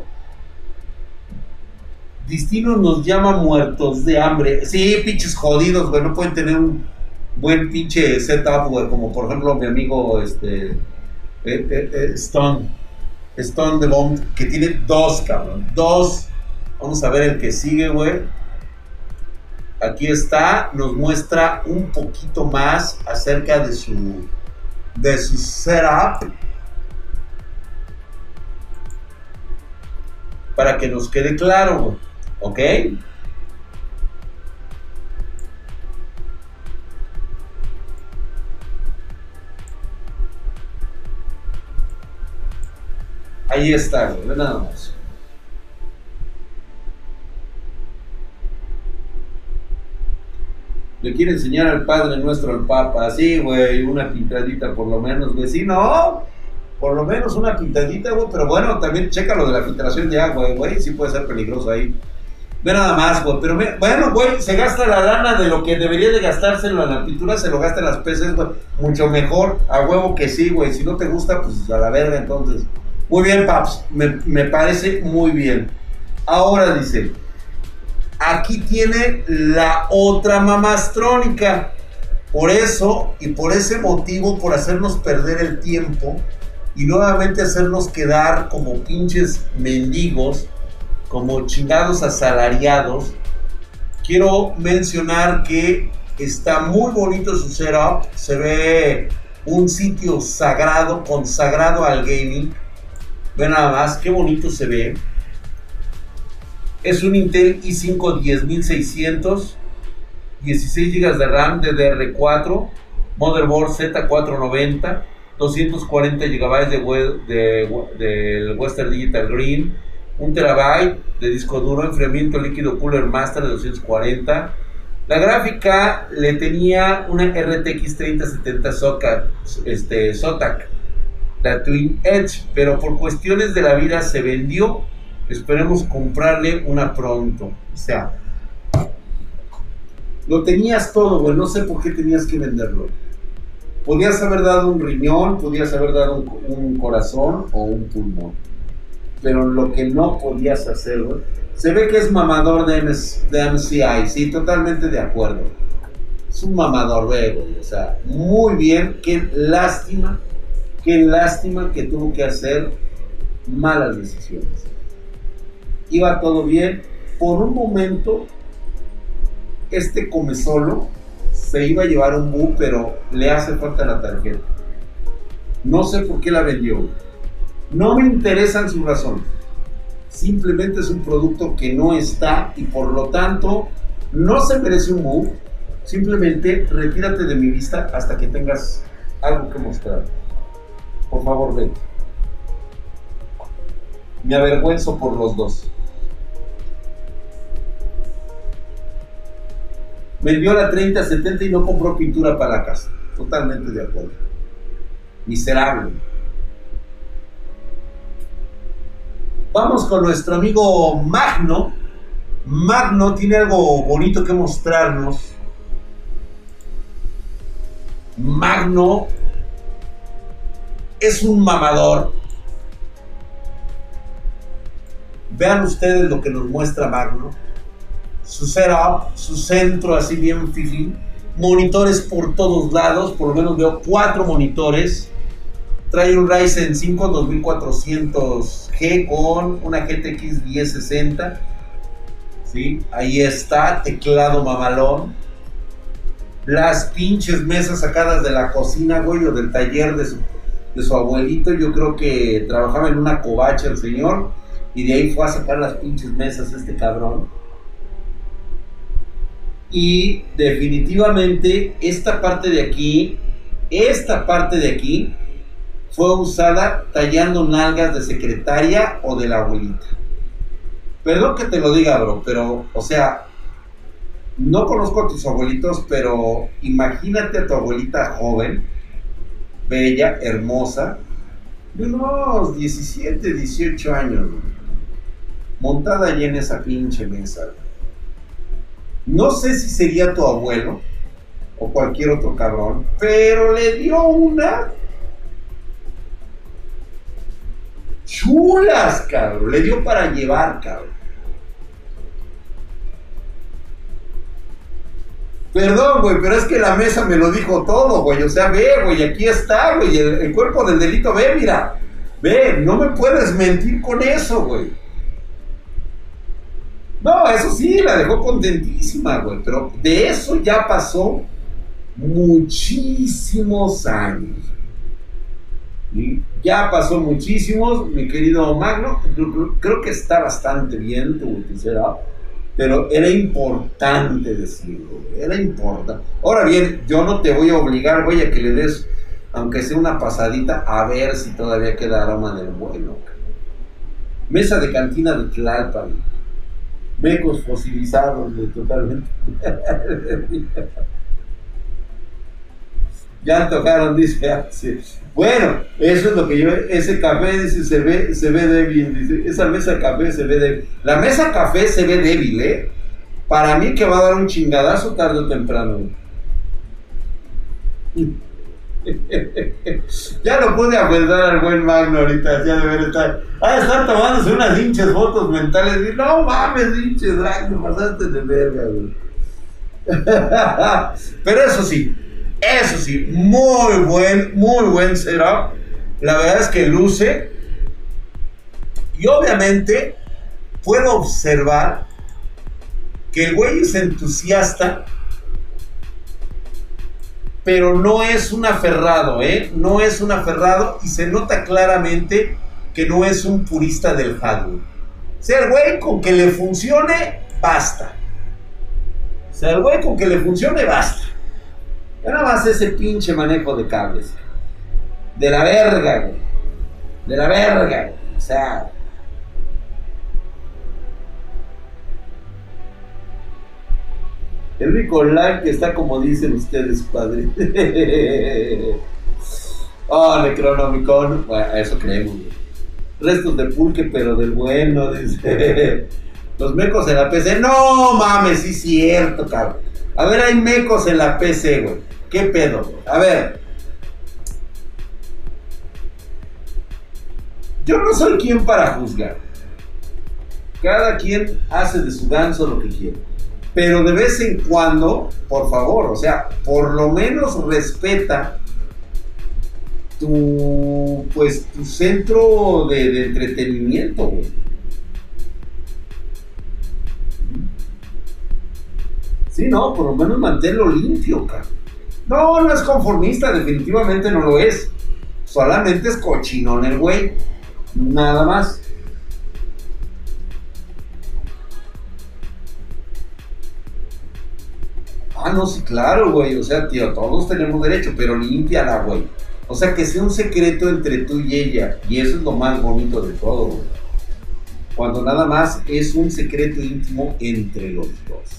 Destino nos llama muertos de hambre. Sí, pinches jodidos, güey. No pueden tener un buen pinche setup, güey. Como por ejemplo mi amigo este, eh, eh, eh, Stone. Stone de Bomb, que tiene dos, cabrón. Dos. Vamos a ver el que sigue, güey. Aquí está. Nos muestra un poquito más acerca de su, de su setup. Para que nos quede claro, güey. ¿Ok? Ahí está, güey, nada más. Le quiere enseñar al Padre Nuestro al Papa, así, güey, una pintadita por lo menos, güey. Sí, no, por lo menos una pintadita, güey, pero bueno, también checa lo de la filtración de agua, güey, sí puede ser peligroso ahí. Ve nada más, güey. Pero bueno, güey, se gasta la lana de lo que debería de gastárselo en la pintura, se lo gasta en las peces, güey. Mucho mejor, a huevo que sí, güey. Si no te gusta, pues a la verga, entonces. Muy bien, Paps. Me, me parece muy bien. Ahora dice, aquí tiene la otra mamastrónica. Por eso y por ese motivo, por hacernos perder el tiempo y nuevamente hacernos quedar como pinches mendigos como chingados asalariados, quiero mencionar que está muy bonito su setup. Se ve un sitio sagrado, consagrado al gaming. Ve nada más, qué bonito se ve. Es un Intel i5 10600, 16 GB de RAM DDR4, motherboard Z490, 240 GB de, de Western Digital Green, 1 terabyte de disco duro, enfriamiento líquido Cooler Master de 240. La gráfica le tenía una RTX 3070 SOCAT, SOTAC la Twin Edge, pero por cuestiones de la vida se vendió. Esperemos comprarle una pronto. O sea, lo tenías todo, güey. No sé por qué tenías que venderlo. Podías haber dado un riñón, podías haber dado un, corazón o un pulmón. Pero lo que no podías hacer. Se ve que es mamador de, de MCI, sí, totalmente de acuerdo. Es un mamador, güey. O sea, muy bien. Qué lástima, qué lástima que tuvo que hacer malas decisiones. Iba todo bien. Por un momento este come solo se iba a llevar un bu, pero le hace falta la tarjeta. No sé por qué la vendió. No me interesan sus razones. Simplemente es un producto que no está y por lo tanto no se merece un bu. Simplemente retírate de mi vista hasta que tengas algo que mostrar. Por favor, ven. Me avergüenzo por los dos. Vendió la 30-70 y no compró pintura para la casa. Totalmente de acuerdo. Miserable. Vamos con nuestro amigo Magno. Magno tiene algo bonito que mostrarnos. Magno es un mamador. Vean ustedes lo que nos muestra Magno su setup, su centro así bien fifi, monitores por todos lados, por lo menos veo cuatro monitores. Trae un Ryzen 5 2400G con una GTX 1060. ¿Sí? Ahí está, teclado mamalón. Las pinches mesas sacadas de la cocina, güey, o del taller de su, de su abuelito. Yo creo que trabajaba en una covacha el señor. Y de ahí fue a sacar las pinches mesas este cabrón y definitivamente esta parte de aquí, esta parte de aquí, fue usada tallando nalgas de secretaria o de la abuelita. Perdón que te lo diga, bro, pero, o sea, no conozco a tus abuelitos, pero imagínate a tu abuelita joven, bella, hermosa, de unos 17, 18 años, montada allí en esa pinche mesa. No sé si sería tu abuelo o cualquier otro cabrón, pero le dio una chulas, cabrón. Le dio para llevar, cabrón. Perdón, güey, pero es que la mesa me lo dijo todo, güey. O sea, ve, güey, aquí está, güey. El, cuerpo del delito, ve, mira. Ve, no me puedes mentir con eso, güey. No, eso sí, la dejó contentísima, güey. Pero de eso ya pasó muchísimos años. Y ya pasó muchísimos, mi querido Magno. Creo que está bastante bien tu será, pero era importante decirlo, era importante. Ahora bien, yo no te voy a obligar, güey, a que le des, aunque sea una pasadita, a ver si todavía queda aroma del bueno. Mesa de cantina de Tlalpan mecos fosilizados totalmente. ya tocaron, dice. Bueno, eso es lo que yo, ese café dice, se ve, se ve débil, dice, esa mesa café se ve débil. La mesa café se ve débil, ¿eh? Para mí que va a dar un chingadazo tarde o temprano. ya lo pude aguantar al buen Magno ahorita, ya ver estar. Ah, estar tomándose unas hinchas fotos mentales. Y, no mames, hinches, me pasaste de verga, güey. Pero eso sí, eso sí, muy buen, muy buen setup. La verdad es que luce. Y obviamente puedo observar que el güey es entusiasta pero no es un aferrado, ¿eh? No es un aferrado y se nota claramente que no es un purista del hardware. O sea, el güey con que le funcione, basta. O sea, el güey con que le funcione, basta. Nada más ese pinche manejo de cables. De la verga, güey. De la verga, güey. O sea, El único like está como dicen ustedes, padre. Oh, Necronomicon. Bueno, eso creemos, Restos de pulque, pero del bueno, dice. Los mecos en la PC. No mames, sí cierto, cabrón. A ver, hay mecos en la PC, güey. ¿Qué pedo? A ver. Yo no soy quien para juzgar. Cada quien hace de su ganso lo que quiere. Pero de vez en cuando, por favor, o sea, por lo menos respeta tu, pues, tu centro de, de entretenimiento, güey. Sí, no, por lo menos manténlo limpio, cara. No, no es conformista, definitivamente no lo es. Solamente es cochinón el güey. Nada más. Ah, no, sí, claro, güey. O sea, tío, todos tenemos derecho, pero límpiala, güey. O sea, que sea un secreto entre tú y ella. Y eso es lo más bonito de todo, güey. Cuando nada más es un secreto íntimo entre los dos.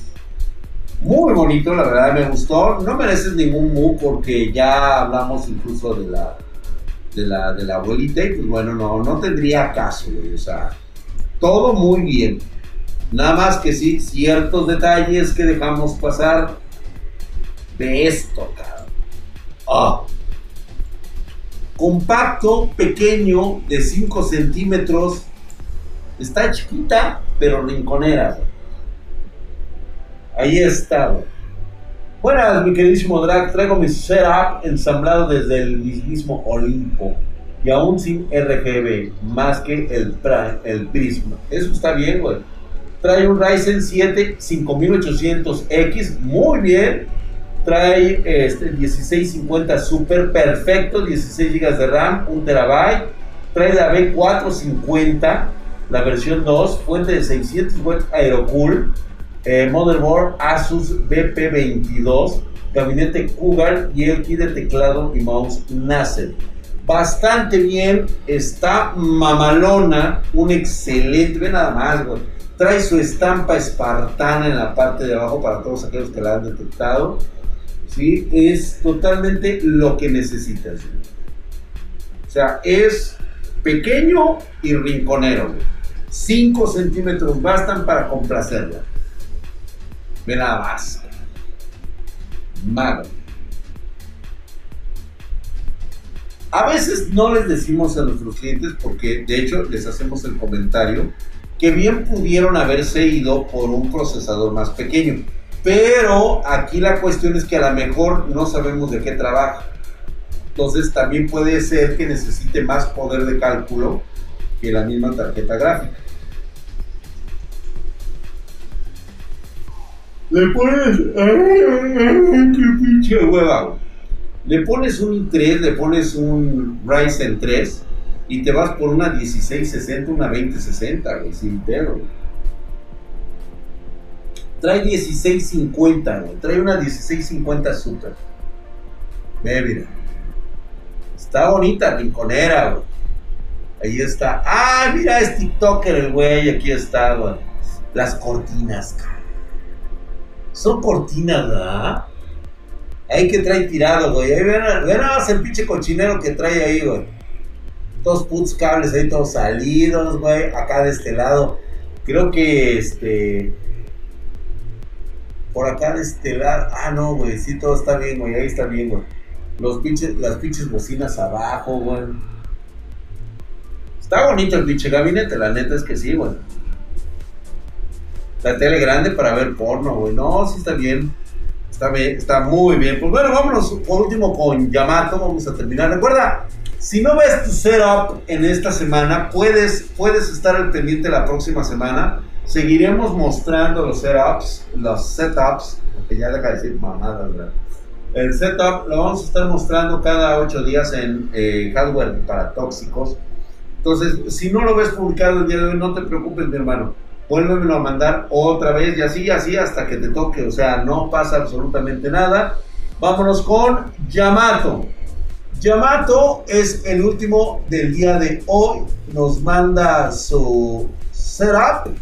Muy bonito, la verdad me gustó. No mereces ningún mu porque ya hablamos incluso de la, de la, de la abuelita y pues bueno, no, no tendría caso, güey. O sea, todo muy bien. Nada más que sí, ciertos detalles que dejamos pasar de esto, cabrón. Ah. Compacto, pequeño, de 5 centímetros. Está chiquita, pero rinconera. Ahí está. Buenas, mi queridísimo Drag. Traigo mi setup ensamblado desde el mismo Olimpo. Y aún sin RGB, más que el, el Prisma. Eso está bien, güey. Trae un Ryzen 7 5800X, muy bien. Trae este 1650 Super, perfecto, 16 GB de RAM, 1 TB. Trae la B450, la versión 2, fuente de 600 watts Aerocool eh, motherboard Asus BP22, gabinete Cougar y el kit de teclado y mouse Nasser. Bastante bien, está mamalona, un excelente, ve nada más. Trae su estampa espartana en la parte de abajo para todos aquellos que la han detectado. ¿sí? Es totalmente lo que necesitas. O sea, es pequeño y rinconero. 5 centímetros bastan para complacerla. Ve nada más. A veces no les decimos a nuestros clientes porque de hecho les hacemos el comentario que bien pudieron haberse ido por un procesador más pequeño. Pero aquí la cuestión es que a lo mejor no sabemos de qué trabaja. Entonces también puede ser que necesite más poder de cálculo que la misma tarjeta gráfica. Le pones. ¡Qué pinche hueva! Le pones un i3, le pones un Ryzen 3 y te vas por una 1660, una 2060, güey, sin pedo. Trae 1650, güey. Trae una 1650 Super. Ve, mira. Está bonita, rinconera, güey. Ahí está. Ah, mira, es TikToker el güey. Aquí está, güey. Las cortinas, cabrón. Son cortinas, ¿verdad? Ahí que trae tirado, güey. Ahí ven, ven el pinche cochinero que trae ahí, güey. Todos putos cables ahí, todos salidos, güey. Acá de este lado. Creo que este. Por acá de este lado. Ah, no, güey. Sí, todo está bien, güey. Ahí está bien, güey. Los pinches, las pinches bocinas abajo, güey. Está bonito el pinche gabinete, la neta es que sí, güey. La tele grande para ver porno, güey. No, sí está bien. Está bien, está muy bien. Pues bueno, vámonos por último con Yamato. Vamos a terminar. Recuerda, si no ves tu setup en esta semana, puedes, puedes estar al pendiente la próxima semana. Seguiremos mostrando los setups, los setups, porque ya deja de decir mamadas, ¿verdad? El setup lo vamos a estar mostrando cada ocho días en hardware para tóxicos. Entonces, si no lo ves publicado el día de hoy, no te preocupes, mi hermano vuélvemelo a mandar otra vez y así, así hasta que te toque. O sea, no pasa absolutamente nada. Vámonos con Yamato. Yamato es el último del día de hoy. Nos manda su setup.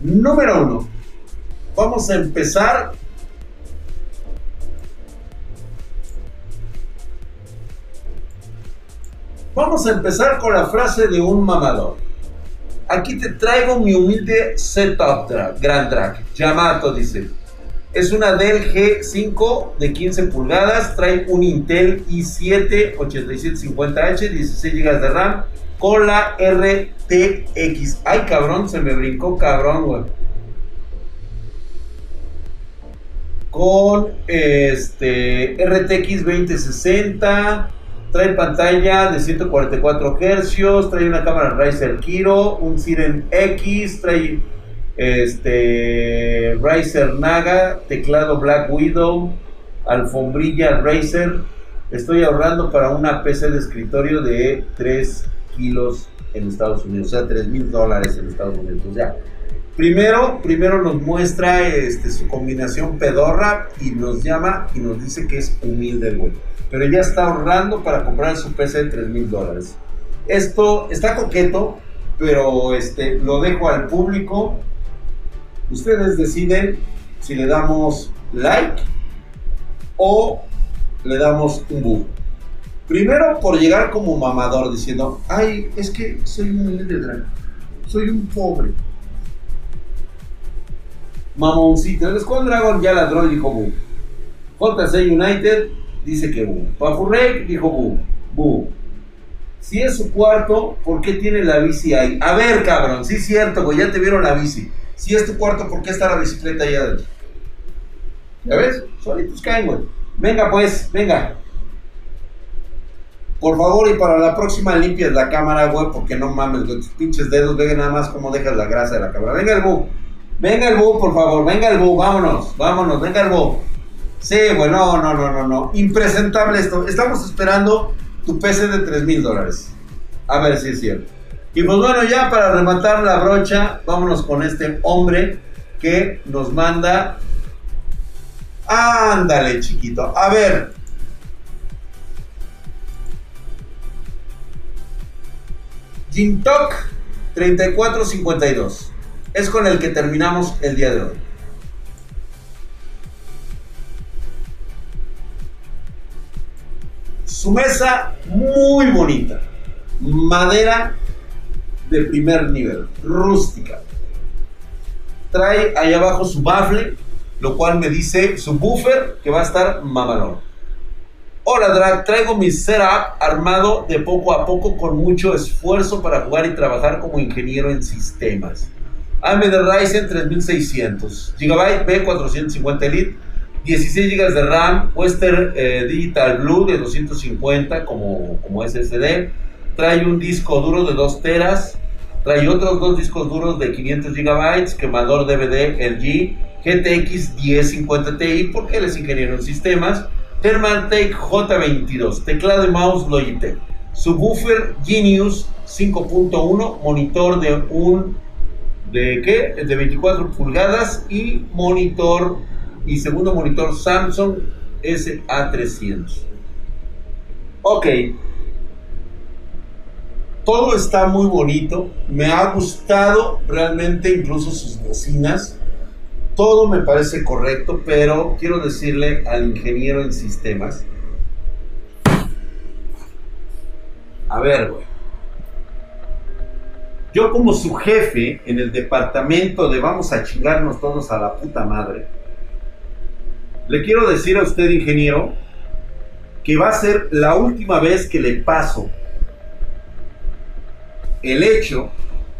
Número uno. Vamos a empezar Vamos a empezar con la frase de un mamador. Aquí te traigo mi humilde setup drag, Grand Drag. Yamato dice. Es una Dell G5 de 15 pulgadas. Trae un Intel i7 8750H, 16 GB de RAM. Con la RTX. Ay, cabrón, se me brincó, cabrón, güey. Con este RTX 2060 Trae pantalla de 144 Hz, trae una cámara Razer Kiro, un Siren X, trae este Razer Naga, teclado Black Widow, alfombrilla Razer. Estoy ahorrando para una PC de escritorio de 3 kilos en Estados Unidos, o sea, 3 mil dólares en Estados Unidos. ya. Primero, primero nos muestra este, su combinación pedorra y nos llama y nos dice que es humilde güey pero ya está ahorrando para comprar su PC de 3 mil dólares. Esto está coqueto, pero este, lo dejo al público. Ustedes deciden si le damos like o le damos un bug. Primero por llegar como mamador diciendo, ay, es que soy un drag, soy un pobre. Mamoncito, el Squad Dragon ya ladró y dijo bug. JC United dice que bu. Papurrey dijo bu, bu. Si es su cuarto, ¿por qué tiene la bici ahí? A ver, cabrón, sí es cierto, güey, ya te vieron la bici. Si es tu cuarto, ¿por qué está la bicicleta ahí adentro? ¿Ya ves? Solitos caen, güey. Venga, pues, venga. Por favor, y para la próxima limpias la cámara, güey, porque no mames, güey, tus pinches dedos, venga nada más cómo dejas la grasa de la cámara. Venga el bu. Venga el bu, por favor, venga el bu, vámonos, vámonos, venga el bu. Sí, bueno, no, no, no, no. Impresentable esto. Estamos esperando tu PC de 3 mil dólares. A ver si es cierto. Y pues bueno, ya para rematar la brocha, vámonos con este hombre que nos manda. Ándale, chiquito. A ver. Jintok 3452. Es con el que terminamos el día de hoy. Su mesa muy bonita. Madera de primer nivel, rústica. Trae ahí abajo su bafle, lo cual me dice su buffer que va a estar mamalón. Hola Drag, traigo mi setup armado de poco a poco con mucho esfuerzo para jugar y trabajar como ingeniero en sistemas. AMD Ryzen 3600, GB B450 Elite 16 GB de RAM, Western eh, Digital Blue de 250 como, como SSD, trae un disco duro de 2 teras, trae otros dos discos duros de 500 GB, quemador DVD LG, GTX 1050 Ti, porque él es ingeniero en sistemas, Thermaltake J22, teclado y mouse Logitech, subwoofer Genius 5.1, monitor de un de qué? De 24 pulgadas y monitor y segundo monitor Samsung SA300. Ok. Todo está muy bonito. Me ha gustado realmente incluso sus bocinas. Todo me parece correcto, pero quiero decirle al ingeniero en sistemas. A ver, güey. Yo como su jefe en el departamento de vamos a chingarnos todos a la puta madre le quiero decir a usted, ingeniero, que va a ser la última vez que le paso el hecho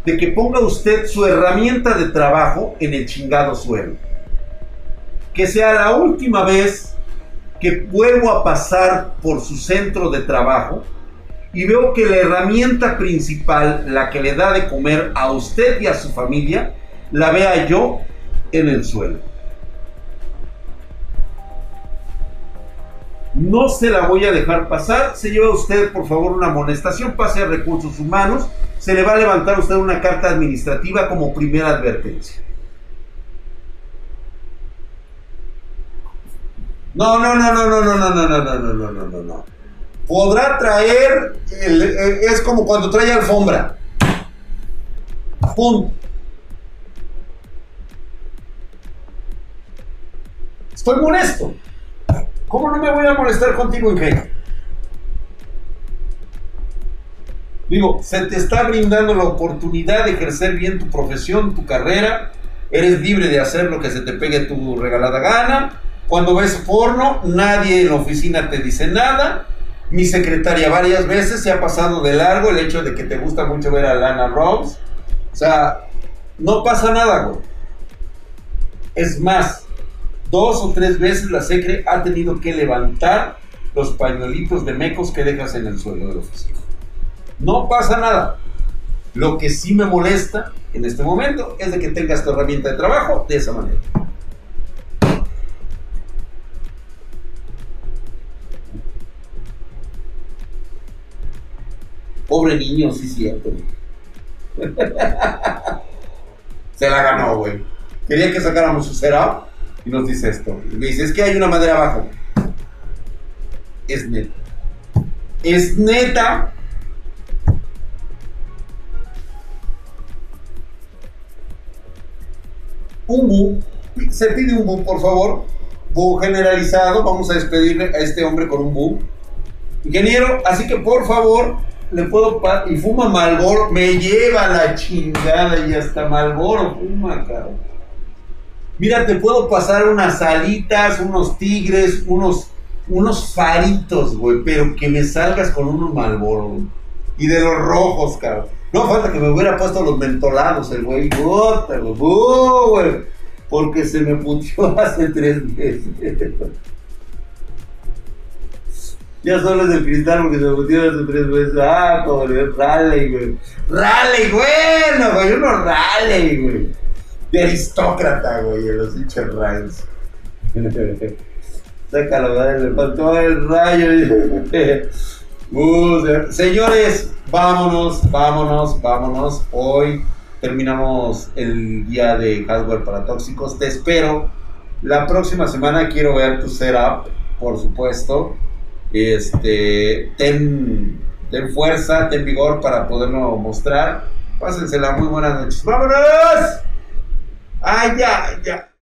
de que ponga usted su herramienta de trabajo en el chingado suelo. Que sea la última vez que vuelvo a pasar por su centro de trabajo y veo que la herramienta principal, la que le da de comer a usted y a su familia, la vea yo en el suelo. No se la voy a dejar pasar. Se lleva usted, por favor, una amonestación. Pase a recursos humanos. Se le va a levantar a usted una carta administrativa como primera advertencia. No, no, no, no, no, no, no, no, no, no, no, no, no, no. Podrá traer, es como cuando trae alfombra. Punto. Estoy molesto. ¿Cómo no me voy a molestar contigo, ingenio? Digo, se te está brindando la oportunidad de ejercer bien tu profesión, tu carrera. Eres libre de hacer lo que se te pegue tu regalada gana. Cuando ves porno, nadie en la oficina te dice nada. Mi secretaria varias veces se ha pasado de largo el hecho de que te gusta mucho ver a Lana Rose. O sea, no pasa nada, güey. Es más, dos o tres veces la secre ha tenido que levantar los pañuelitos de mecos que dejas en el suelo de la oficina. No pasa nada. Lo que sí me molesta en este momento es de que tengas tu herramienta de trabajo de esa manera. Pobre niño, sí cierto. Se la ganó, güey. Quería que sacáramos su setup y nos dice esto. Y me dice, es que hay una madera abajo. Es neta. Es neta un bu, se pide un bu, por favor, bu generalizado, vamos a despedirle a este hombre con un bu. Ingeniero, así que por favor, le puedo y fuma Malboro, me lleva la chingada y hasta Malboro fuma, cabrón. Mira, te puedo pasar unas alitas, unos tigres, unos unos faritos, güey, pero que me salgas con unos Malboro, Y de los rojos, cabrón. No falta que me hubiera puesto los mentolados el güey. Puta, güey. Porque se me puteó hace tres meses. ya solo es el cristal porque se puteó hace tres meses. Ah, pobre, rale, güey. Rale, bueno, güey. Uno rale, güey. De aristócrata, güey, en los hinchas rayos. Sácalo, güey. Le faltó el rayo. Señores, vámonos, vámonos, vámonos. Hoy terminamos el día de hardware para tóxicos. Te espero. La próxima semana quiero ver tu setup, por supuesto. Este, ten, ten fuerza, ten vigor para poderlo mostrar. Pásensela muy buenas noches. ¡Vámonos! ¡Ay, ya, ya!